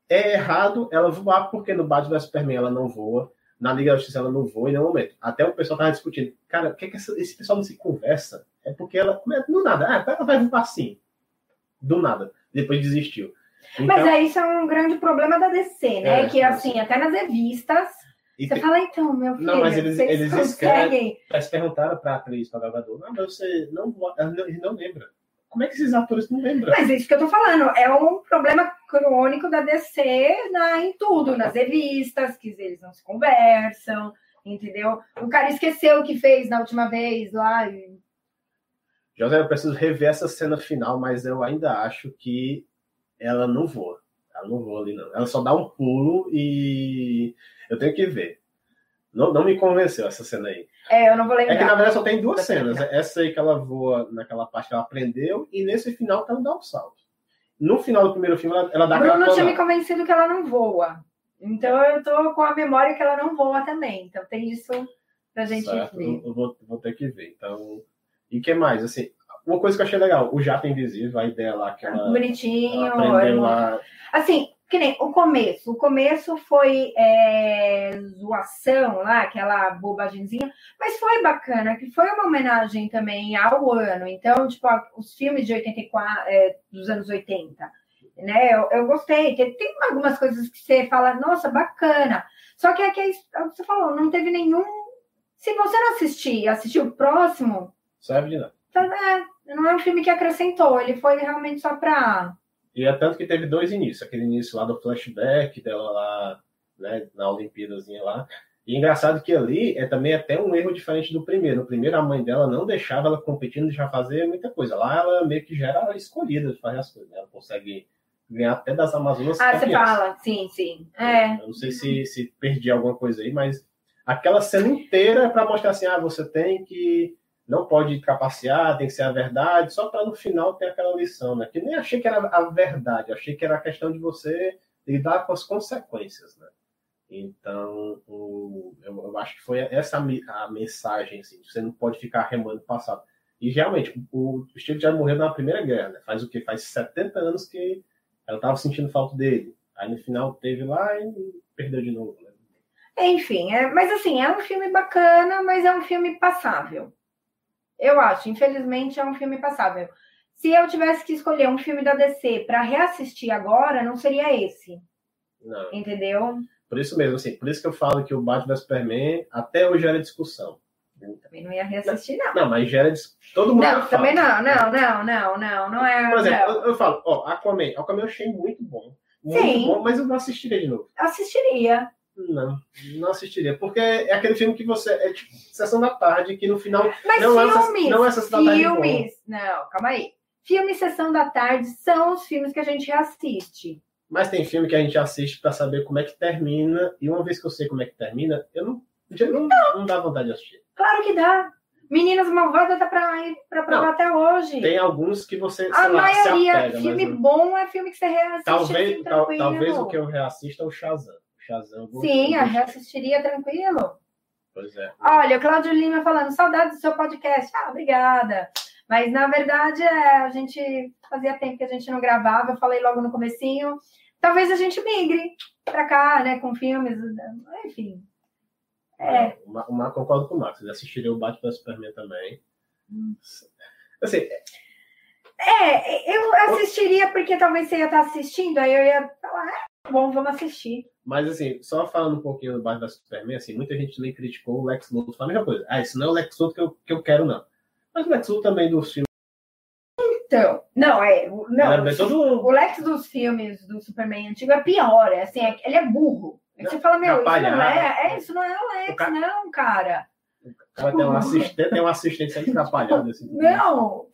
É errado ela voar, porque no Batman vs Superman ela não voa. Na Liga da Justiça ela não voa em nenhum momento. Até o pessoal tava discutindo. Cara, por que, que esse pessoal não se conversa? É porque ela. É, do nada. Ah, ela vai voar assim. Do nada. Depois desistiu. Então, Mas aí isso é um grande problema da DC, né? É, que assim, até nas revistas. você tem... fala, então, meu filho, não, mas eles, eles conseguem... Eles perguntaram para a atriz, para Gavador, não, mas você não, não, não lembra. Como é que esses atores não lembram? Mas é isso que eu tô falando. É um problema crônico da DC na, em tudo, nas revistas, que eles não se conversam, entendeu? O cara esqueceu o que fez na última vez lá. E... José, eu preciso rever essa cena final, mas eu ainda acho que ela não voa. Ela não voa ali, não. Ela só dá um pulo e eu tenho que ver. Não, não me convenceu essa cena aí. É, eu não vou lembrar. É que na verdade só tem duas cenas. Essa aí que ela voa naquela parte que ela aprendeu e nesse final que ela dá um salto. No final do primeiro filme, ela, ela dá Bruno não tinha me convencido que ela não voa. Então eu tô com a memória que ela não voa também. Então tem isso pra gente certo. ver. Eu vou, vou ter que ver. Então, e que mais? Assim, uma coisa que eu achei legal, o jato invisível, a ideia lá que ela. Bonitinho. Ela. Assim, que nem o começo. O começo foi é, zoação lá, aquela bobagemzinha, mas foi bacana, que foi uma homenagem também ao ano. Então, tipo, os filmes de 84, é, dos anos 80. Né? Eu, eu gostei. Tem, tem, algumas coisas que você fala, nossa, bacana. Só que é que é você falou, não teve nenhum. Se você não assistir, assistir o próximo. Serve de nada. Tá, é, não é um filme que acrescentou, ele foi realmente só pra. E é tanto que teve dois inícios, aquele início lá do flashback dela lá, né, na Olimpíadazinha lá. E engraçado que ali é também até um erro diferente do primeiro. No primeiro, a mãe dela não deixava ela competindo, deixava fazer muita coisa. Lá ela meio que já era escolhida de fazer as coisas. Né? Ela consegue ganhar até das Amazonas. Ah, você fala, sim, sim. É. Eu não sei se, se perdi alguma coisa aí, mas aquela cena inteira é para mostrar assim, ah, você tem que não pode trapacear, tem que ser a verdade, só para no final ter aquela lição, né? Que nem achei que era a verdade, achei que era a questão de você lidar com as consequências, né? Então, o, eu, eu, acho que foi essa a mensagem, assim, você não pode ficar remando passado. E realmente, o, o Steve já morreu na Primeira Guerra, né? Faz o que? Faz 70 anos que ela estava sentindo falta dele. Aí no final teve lá e perdeu de novo, né? Enfim, é, mas assim, é um filme bacana, mas é um filme passável. Eu acho, infelizmente, é um filme passável. Se eu tivesse que escolher um filme da DC para reassistir agora, não seria esse. Não. Entendeu? Por isso mesmo, assim, por isso que eu falo que o Batman vs Superman até hoje era discussão. também não ia reassistir, não. Não, mas gera todo mundo. Não, também não, não, não, não, não, não é. Por exemplo, eu, eu, falo, ó, Aquaman, Aquaman eu achei muito bom. Muito Sim. bom, mas eu não assistiria de novo. Assistiria. Não, não assistiria. Porque é aquele filme que você. É tipo sessão da tarde, que no final. Mas não filmes, é, não é sessão da tarde. Filmes. Não, calma aí. Filmes Sessão da Tarde são os filmes que a gente reassiste. Mas tem filme que a gente assiste para saber como é que termina. E uma vez que eu sei como é que termina, eu não. Não, não, não dá vontade de assistir. Claro que dá. Meninas Malvadas dá pra ir pra provar até hoje. Tem alguns que você. A lá, maioria, apega, filme mas... bom é filme que você reassiste. Talvez, assim, tal, talvez o que eu reassisto é o Shazam. Shazam Sim, eu reassistiria tranquilo. Pois é. Olha, o Cláudio Lima falando, saudade do seu podcast. Ah, obrigada. Mas, na verdade, é, a gente fazia tempo que a gente não gravava. Eu falei logo no comecinho. Talvez a gente migre para cá, né? Com filmes, enfim. É. O Marco concordo com o Marcos. Ele assistiria o Batman Superman também. Hum. Assim, é, eu assistiria porque talvez você ia estar assistindo, aí eu ia falar, ah, bom, vamos assistir. Mas assim, só falando um pouquinho do Batman Superman, assim, muita gente também criticou o Lex Luthor, falando a mesma coisa. Ah, isso não é o Lex Luthor que eu, que eu quero, não. Mas o Lex Luthor também dos filmes. Então, não, é. Não, é todo... O Lex dos filmes do Superman antigo é pior. É assim, é, ele é burro. Não, você fala, meu, isso não é, é. Isso não é o Lex, cara... não, cara. O cara tem um assistente, tem um assistente sempre atrapalhado. Assim, não!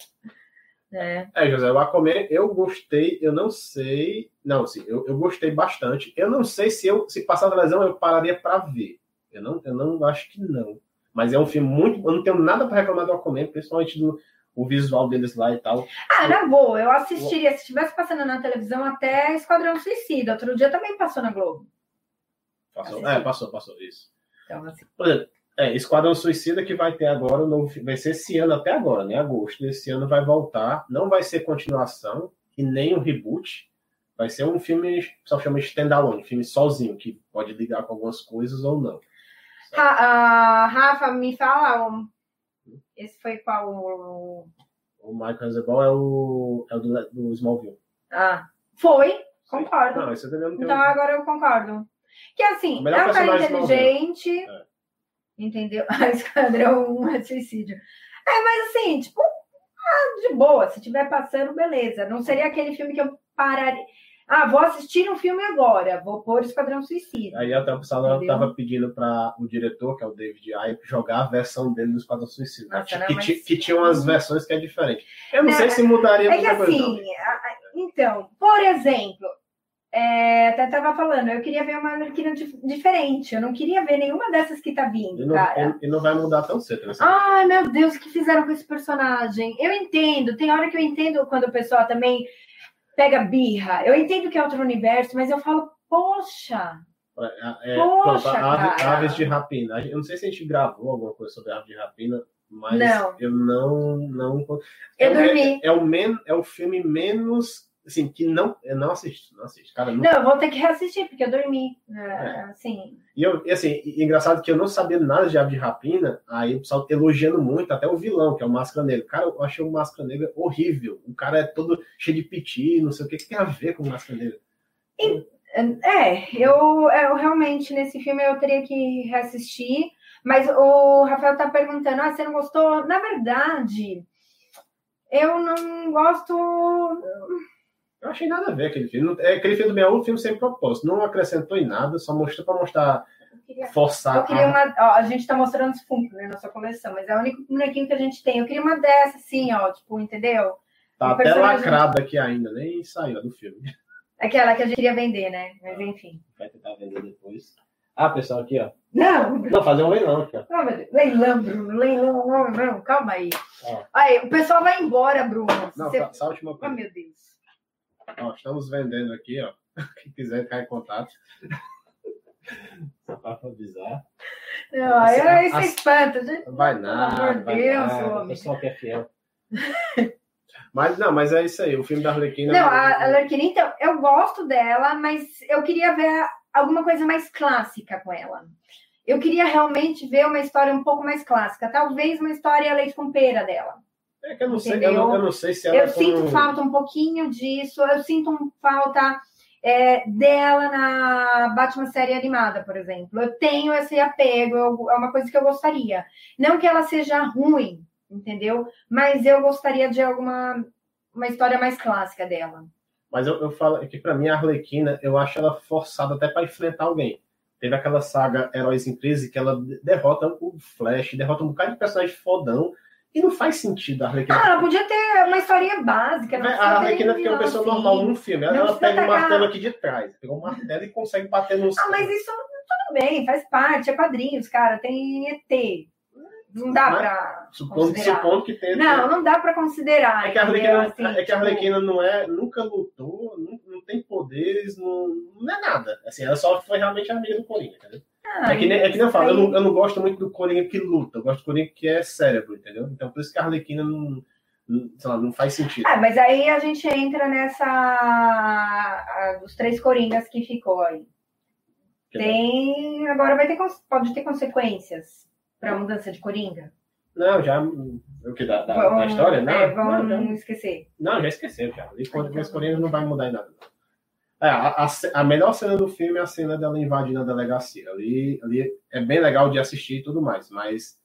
É. é, José, o Aquaman eu gostei, eu não sei. Não, assim, eu, eu gostei bastante. Eu não sei se eu se passar a televisão eu pararia para ver. Eu não, eu não acho que não. Mas é um filme muito. Eu não tenho nada para reclamar do Aquaman, principalmente do o visual deles lá e tal. Ah, na boa, eu assistiria. Se estivesse passando na televisão até Esquadrão Suicida. Outro dia também passou na Globo. Passou? É, passou, passou, isso. Então, assim. Por exemplo, é, Esquadrão Suicida que vai ter agora, vai ser esse ano até agora, né? Agosto desse ano vai voltar. Não vai ser continuação e nem um reboot. Vai ser um filme, só chama standalone, filme sozinho, que pode ligar com algumas coisas ou não. Ha, uh, Rafa, me fala, um, esse foi qual? O, o Michael Hazeball é o, é o do, do Smallville. Ah, foi, concordo. Não, esse também não tem Então agora eu concordo. Que assim, é um cara inteligente, é. Entendeu? A Esquadrão é suicídio. É, mas assim, tipo, ah, de boa, se tiver passando, beleza. Não seria aquele filme que eu pararia. Ah, vou assistir um filme agora, vou pôr Esquadrão Suicida. Aí até o pessoal estava pedindo para o diretor, que é o David Ayer, jogar a versão dele no Esquadrão Suicida. Nossa, que, não, mas... que, tinha umas versões que é diferente. Eu não, não sei se mudaria é que assim, então, por exemplo, é, até tava falando, eu queria ver uma Arlequina diferente. Eu não queria ver nenhuma dessas que tá vindo, e não, cara. E não vai mudar tão cedo. Né? Ai, meu Deus, o que fizeram com esse personagem? Eu entendo. Tem hora que eu entendo quando o pessoal também pega birra. Eu entendo que é outro universo, mas eu falo, poxa. É, é, poxa, pronto, ave, Aves de Rapina. Eu não sei se a gente gravou alguma coisa sobre Aves de Rapina, mas não. eu não. não eu é, dormi. É, é, o men, é o filme menos. Assim, que não. Eu não assisto, não assisto. Cara, não, não eu vou ter que reassistir, porque eu dormi. É, assim. E, eu, e assim, e, engraçado que eu não sabia nada de Ave de Rapina, aí o pessoal elogiando muito, até o vilão, que é o Máscara Negra. Cara, eu achei o Máscara Negra horrível. O cara é todo cheio de piti, não sei o que, que tem a ver com o Máscara Negra. É, eu, eu realmente, nesse filme, eu teria que reassistir. Mas o Rafael tá perguntando, ah, você não gostou? Na verdade, eu não gosto. Eu achei nada a ver aquele filme. É, aquele filme também é um filme sem propósito. Não acrescentou em nada, só mostrou para mostrar. Queria, forçar. Eu queria uma. Ó, a gente está mostrando os Funko né, na nossa coleção, mas é o único bonequinho que a gente tem. Eu queria uma dessa, assim, ó, tipo, entendeu? Tá até personagem... lacrada aqui ainda, nem saiu do filme. Aquela que a gente queria vender, né? Mas enfim. Vai tentar vender depois. Ah, pessoal, aqui, ó. Não, Não, fazer um leilão aqui, ó. não, leilão, Bruno, leilão, não, não, calma aí. Aí, o pessoal vai embora, Bruno. Não, Você- só, a última Oh, coisa. meu Deus. Ó, estamos vendendo aqui, ó. Quem quiser entrar em contato. Só para avisar. Não, aí Assim, aí você as- espanta, gente. Vai Pelo nada. amor de vai Deus, nada, homem. O pessoal que é fiel. Mas não, mas é isso aí. O filme da Arlequina. Não, a, a Larquina, então, eu gosto dela, mas eu queria ver alguma coisa mais clássica com ela. Eu queria realmente ver uma história um pouco mais clássica. Talvez uma história leite com pera dela. É que eu não sei, eu não, eu não sei se ela. Eu sinto como- falta um pouquinho disso. Eu sinto falta é, dela na Batman série animada, por exemplo. Eu tenho esse apego, eu- é uma coisa que eu gostaria. Não que ela seja ruim, entendeu? Mas eu gostaria de alguma uma história mais clássica dela. Mas eu, eu falo que pra mim a Arlequina, eu acho ela forçada até para enfrentar alguém. Teve aquela saga Heróis em Crise que ela derrota o Flash, derrota um bocado de personagem fodão. E não faz sentido a Arlequina. Ah, ela podia ter uma historinha básica. não a Arlequina fica uma pessoa assim. normal num filme. Ela, Não ela pega um tacar- martelo aqui de trás. Pegou um martelo e consegue bater nos. Ah, mas isso tudo bem, faz parte, é quadrinhos, cara, tem ET. Não dá Mas- pra Supondo, supondo que tem. Não, não dá pra considerar. É que a? Arlequina, Assim, é que a tipo, Arlequina não é, nunca lutou, não, não tem poderes, não, não é nada. Assim, ela só foi realmente amiga do Coringa, entendeu? É que nem, é que nem eu falo, eu não, eu não gosto muito do Coringa que luta, eu gosto do Coringa que é cérebro, entendeu? Então por isso que a Arlequina não, não, lá, não faz sentido. Ah, mas aí a gente entra nessa. a- dos três coringas que ficou aí. Tem. Agora vai ter. Pode ter consequências pra mudança de coringa. Não, já. O que? Da, da, Vão- da história? Não, é, vão não, já, esquecer. não, já esqueceu, já. Ali com os Coringas não vai mudar em nada. É, a, a, melhor cena do filme é a cena dela invadindo a delegacia. Ali, ali é bem legal de assistir e tudo mais, mas.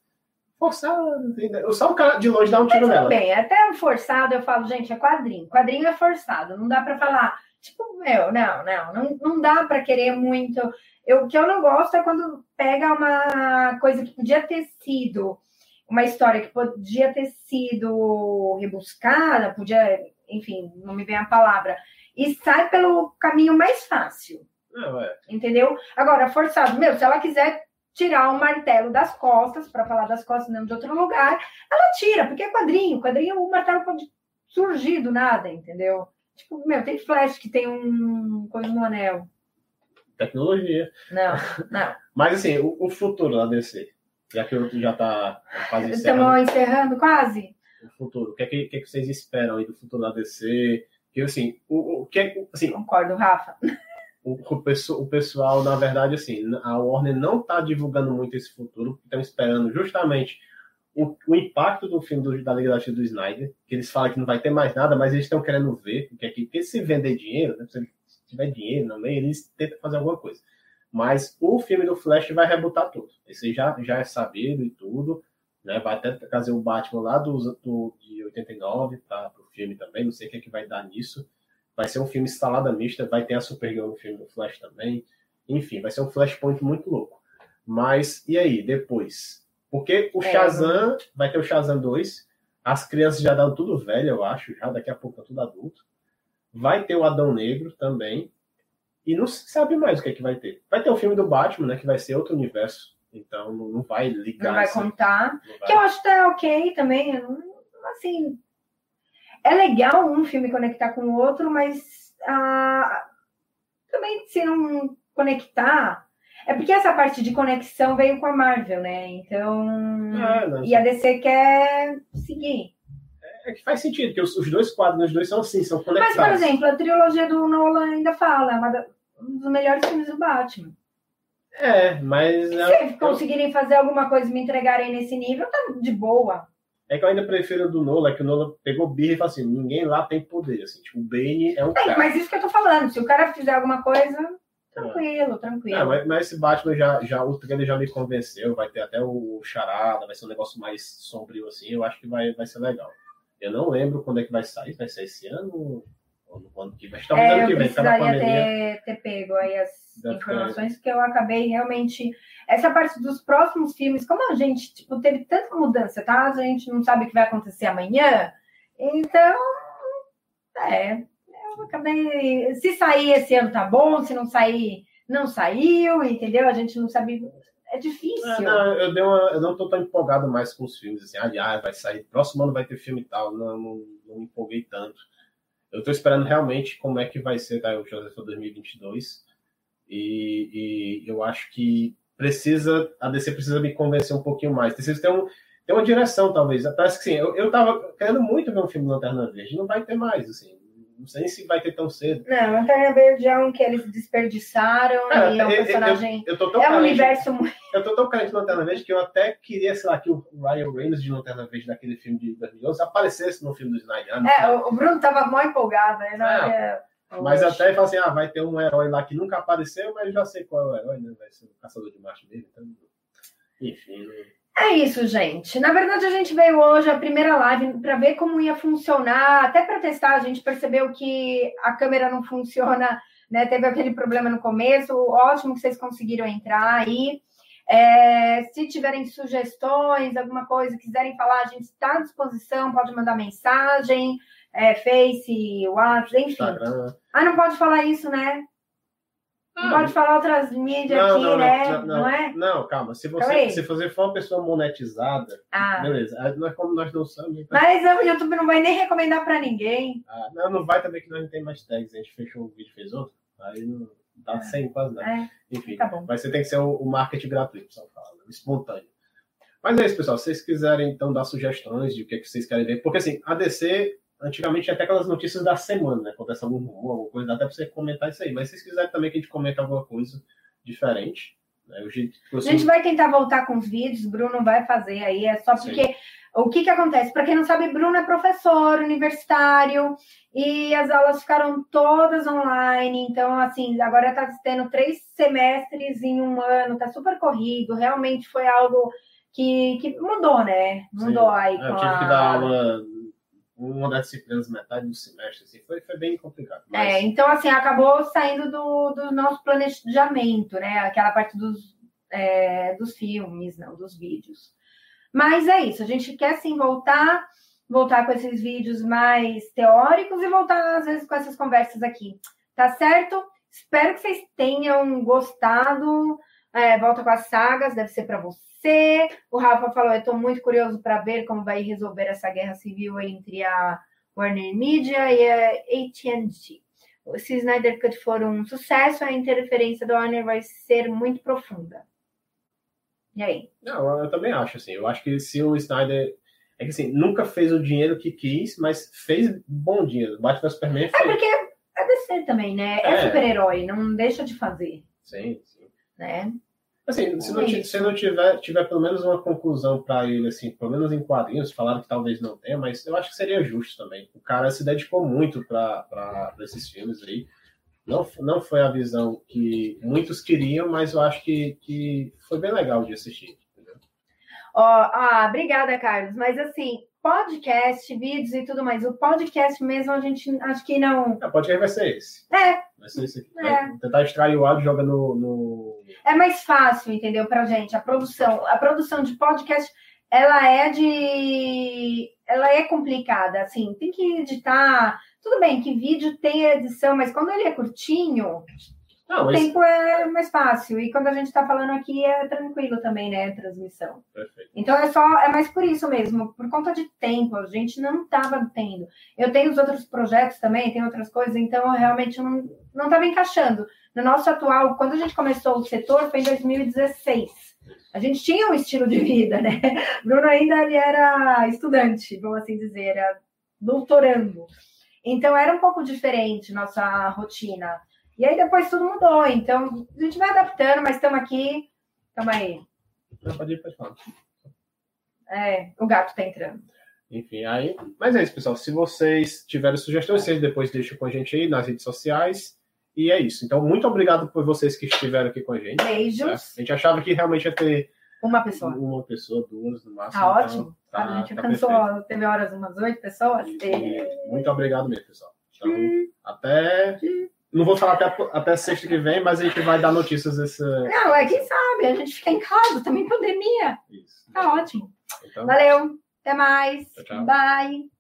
Forçado? Só o cara de longe dá um tiro Tudo nela. bem, até forçado eu falo, gente, é quadrinho. Quadrinho é forçado, não dá pra falar. Tipo, meu, não, não, não, não dá pra querer muito. Eu, o que eu não gosto é quando pega uma coisa que podia ter sido uma história que podia ter sido rebuscada, podia, enfim, não me vem a palavra, e sai pelo caminho mais fácil, é. entendeu? Agora, forçado, meu, se ela quiser tirar o martelo das costas, para falar das costas não de outro lugar, ela tira, porque é quadrinho, quadrinho o martelo pode surgir do nada, entendeu? Tipo, meu, tem flash que tem um coisa no anel. Tecnologia. Não, não. Mas assim, o, o futuro da DC. Já que eu já tá quase encerrando. Estamos encerrando quase? o futuro? O que é que, o que é que vocês esperam aí do futuro da DC? Que assim, o, o que é, assim, Concordo, Rafa. o, o, pesso- o pessoal, na verdade, assim, a Warner não tá divulgando muito esse futuro, porque estão esperando justamente o, o impacto do filme do, da Liga da Justiça do Snyder, que eles falam que não vai ter mais nada, mas eles estão querendo ver, porque aqui, porque se vender dinheiro, né, se tiver dinheiro no meio, eles tentam fazer alguma coisa. Mas o filme do Flash vai rebutar tudo. Esse já, já é sabido e tudo. Né? Vai até trazer o Batman lá do, do, de 89 para filme também. Não sei o que, é que vai dar nisso. Vai ser um filme instalada mista. Vai ter a Supergirl no filme do Flash também. Enfim, vai ser um Flashpoint muito louco. Mas e aí, depois? Porque o É, Shazam, vai ter o Shazam 2. As crianças já dão tudo velho, eu acho. Já daqui a pouco é tudo adulto. Vai ter o Adão Negro também. E não se sabe mais o que é que vai ter. Vai ter o filme do Batman, né? Que vai ser outro universo. Então não vai ligar. Não vai assim, contar. não vai- Que eu acho que tá ok também. Assim, é legal um filme conectar com o outro, mas ah, também se não conectar. É porque essa parte de conexão veio com a Marvel, né? Então. Ah, e a DC quer seguir. É que faz sentido, porque os, os dois quadros, os dois são assim, são Mas, conectados. por exemplo, a trilogia do Nolan ainda fala, é um dos melhores filmes do Batman. É, mas Se conseguirem fazer alguma coisa e me entregarem nesse nível, tá de boa. É que eu ainda prefiro o do Nolan, é que o Nolan pegou birra e falou assim: ninguém lá tem poder. Assim, tipo, o Bane é um É, cara. mas isso que eu tô falando. Se o cara fizer alguma coisa, tranquilo, tranquilo. Mas, mas esse Batman já, já, o trailer já me convenceu, vai ter até o Charada, vai ser um negócio mais sombrio assim, eu acho que vai, vai ser legal. Eu não lembro quando é que vai sair, vai ser esse ano no ano que vem? Talvez É, ano que vem, tá na pandemia. ter, ter pego aí as informações, porque eu acabei realmente. Essa parte dos próximos filmes, como a gente tipo, teve tanta mudança, tá? A gente não sabe o que vai acontecer amanhã. Então, é. Eu acabei. Se sair esse ano tá bom, se não sair, não saiu, entendeu? A gente não sabe. É difícil. É, não, eu, dei uma, eu não tô tão empolgado mais com os filmes, assim, aliás, vai sair, próximo ano vai ter filme e tal, não, não, não me empolguei tanto. Eu tô esperando realmente como é que vai ser tá, o Joseph 2022. E, e eu acho que precisa, a DC precisa me convencer um pouquinho mais. Precisa ter, um, ter uma direção, talvez. Parece que sim, eu, eu tava querendo muito ver um filme Lanterna Verde, não vai ter mais, assim. Não sei se vai ter tão cedo. Não, Lanterna Verde é um que eles desperdiçaram é, e é um personagem. Eu, eu, eu é um universo muito. Eu tô tão carente de Lanterna Verde que eu até queria, sei lá, que o Ryan Reynolds de Lanterna Verde daquele filme de 2011 aparecesse no filme do Snyder. Né? É, o Bruno tava mó empolgado, né? É. Mas até ele fala assim: ah, vai ter um herói lá que nunca apareceu, mas já sei qual é o herói, né? Vai ser o caçador de Marte dele. Então... Enfim. Né? É isso, gente. Na verdade, a gente veio hoje a primeira live para ver como ia funcionar, até para testar. A gente percebeu que a câmera não funciona, né? Teve aquele problema no começo. Ótimo que vocês conseguiram entrar aí. É, se tiverem sugestões, alguma coisa, quiserem falar, a gente está à disposição, pode mandar mensagem, é, Face, WhatsApp, enfim. Instagram. Ah, não pode falar isso, né? Não pode falar outras mídias não, aqui, não, né? Não, não, é? Não, calma. Se você, se você for uma pessoa monetizada, ah. beleza. Nós, como nós não somos. Então... Mas o YouTube não vai nem recomendar para ninguém. Ah, não, não vai também que nós não tem mais tags. A gente fechou um vídeo fez outro. Aí não dá ah. sem quase nada. É. Enfim, tá bom. mas você tem que ser o, o marketing gratuito, pessoal fala, espontâneo. Mas é isso, pessoal. Se vocês quiserem, então, dar sugestões de o que, é que vocês querem ver. Porque, assim, a DC antigamente até aquelas notícias da semana, né? Acontece algum rumor, alguma coisa, dá até pra você comentar isso aí. Mas se vocês quiserem também que a gente comente alguma coisa diferente, né? A gente vai tentar voltar com os vídeos, Bruno vai fazer aí, é só porque. Sim. O que, que acontece? Para quem não sabe, Bruno é professor universitário e as aulas ficaram todas online. Então, assim, agora está tendo três semestres em um ano, tá super corrido. Realmente foi algo que, que mudou, né? Mudou Sim. aí. É, eu tive a... que dar aula uma das disciplinas metade do semestre, assim, foi, foi bem complicado. Mas... É, então, assim, acabou saindo do, do nosso planejamento, né? Aquela parte dos, é, dos filmes, não, dos vídeos. Mas é isso, a gente quer sim voltar, voltar com esses vídeos mais teóricos e voltar, às vezes, com essas conversas aqui. Tá certo? Espero que vocês tenham gostado. É, volta com as sagas, deve ser para você O Rafa falou: eu estou muito curioso para ver como vai resolver essa guerra civil entre a Warner Media e a AT&T. Se Snyder Cut for um sucesso, a interferência da Warner vai ser muito profunda. E aí? Não, eu também acho assim. Eu acho que se o Snyder é que assim, nunca fez o dinheiro que quis, mas fez bom dinheiro. Batman Superman é fez. É porque é DC também, né? É, é super-herói, não deixa de fazer. Sim, sim. Né? Assim, se não, se não tiver, tiver pelo menos uma conclusão para ele, assim, pelo menos em quadrinhos, falaram que talvez não tenha, mas eu acho que seria justo também. O cara se dedicou muito para esses filmes aí. Não, não foi a visão que muitos queriam, mas eu acho que, que foi bem legal de assistir. Oh, ah, obrigada, Carlos. Mas assim, podcast, vídeos e tudo mais. O podcast mesmo a gente acho que não. O podcast vai ser esse. É. Vai ser esse. É. Tentar extrair o áudio e joga no, no. É mais fácil, entendeu, pra gente. A produção. A produção de podcast, ela é de. Ela é complicada, assim. Tem que editar. Tudo bem que vídeo tem edição, mas quando ele é curtinho, não, o tempo é mais fácil. E quando a gente está falando aqui é tranquilo também, né? A transmissão. Perfeito. Então é só, é mais por isso mesmo, por conta de tempo, a gente não estava tendo. Eu tenho os outros projetos também, tem outras coisas, então eu realmente não, não estava encaixando. No nosso atual, quando a gente começou o setor, foi em 2016. A gente tinha um estilo de vida, né? Bruno ainda ele era estudante, vamos assim dizer, era doutorando. Então era um pouco diferente nossa rotina. E aí depois tudo mudou. Então, a gente vai adaptando, mas estamos aqui. Estamos aí. Não, pode ir, pode falar. É, o gato tá entrando. Enfim, aí. Mas é isso, pessoal. Se vocês tiverem sugestões, vocês depois deixam com a gente aí nas redes sociais. E é isso. Então, muito obrigado por vocês que estiveram aqui com a gente. Beijos. Né? A gente achava que realmente ia ter. Uma pessoa. Uma pessoa, duas no máximo. Tá ótimo. Tá, a gente tá alcançou, perfeito. teve horas umas oito pessoas. E, muito obrigado mesmo, pessoal. Então, até. Não vou falar até, até sexta que vem, mas a gente vai dar notícias desse. Não, é quem sabe, a gente fica em casa, também pandemia. Isso. Tá ótimo. Então, Valeu, até mais. Tchau, tchau. Bye.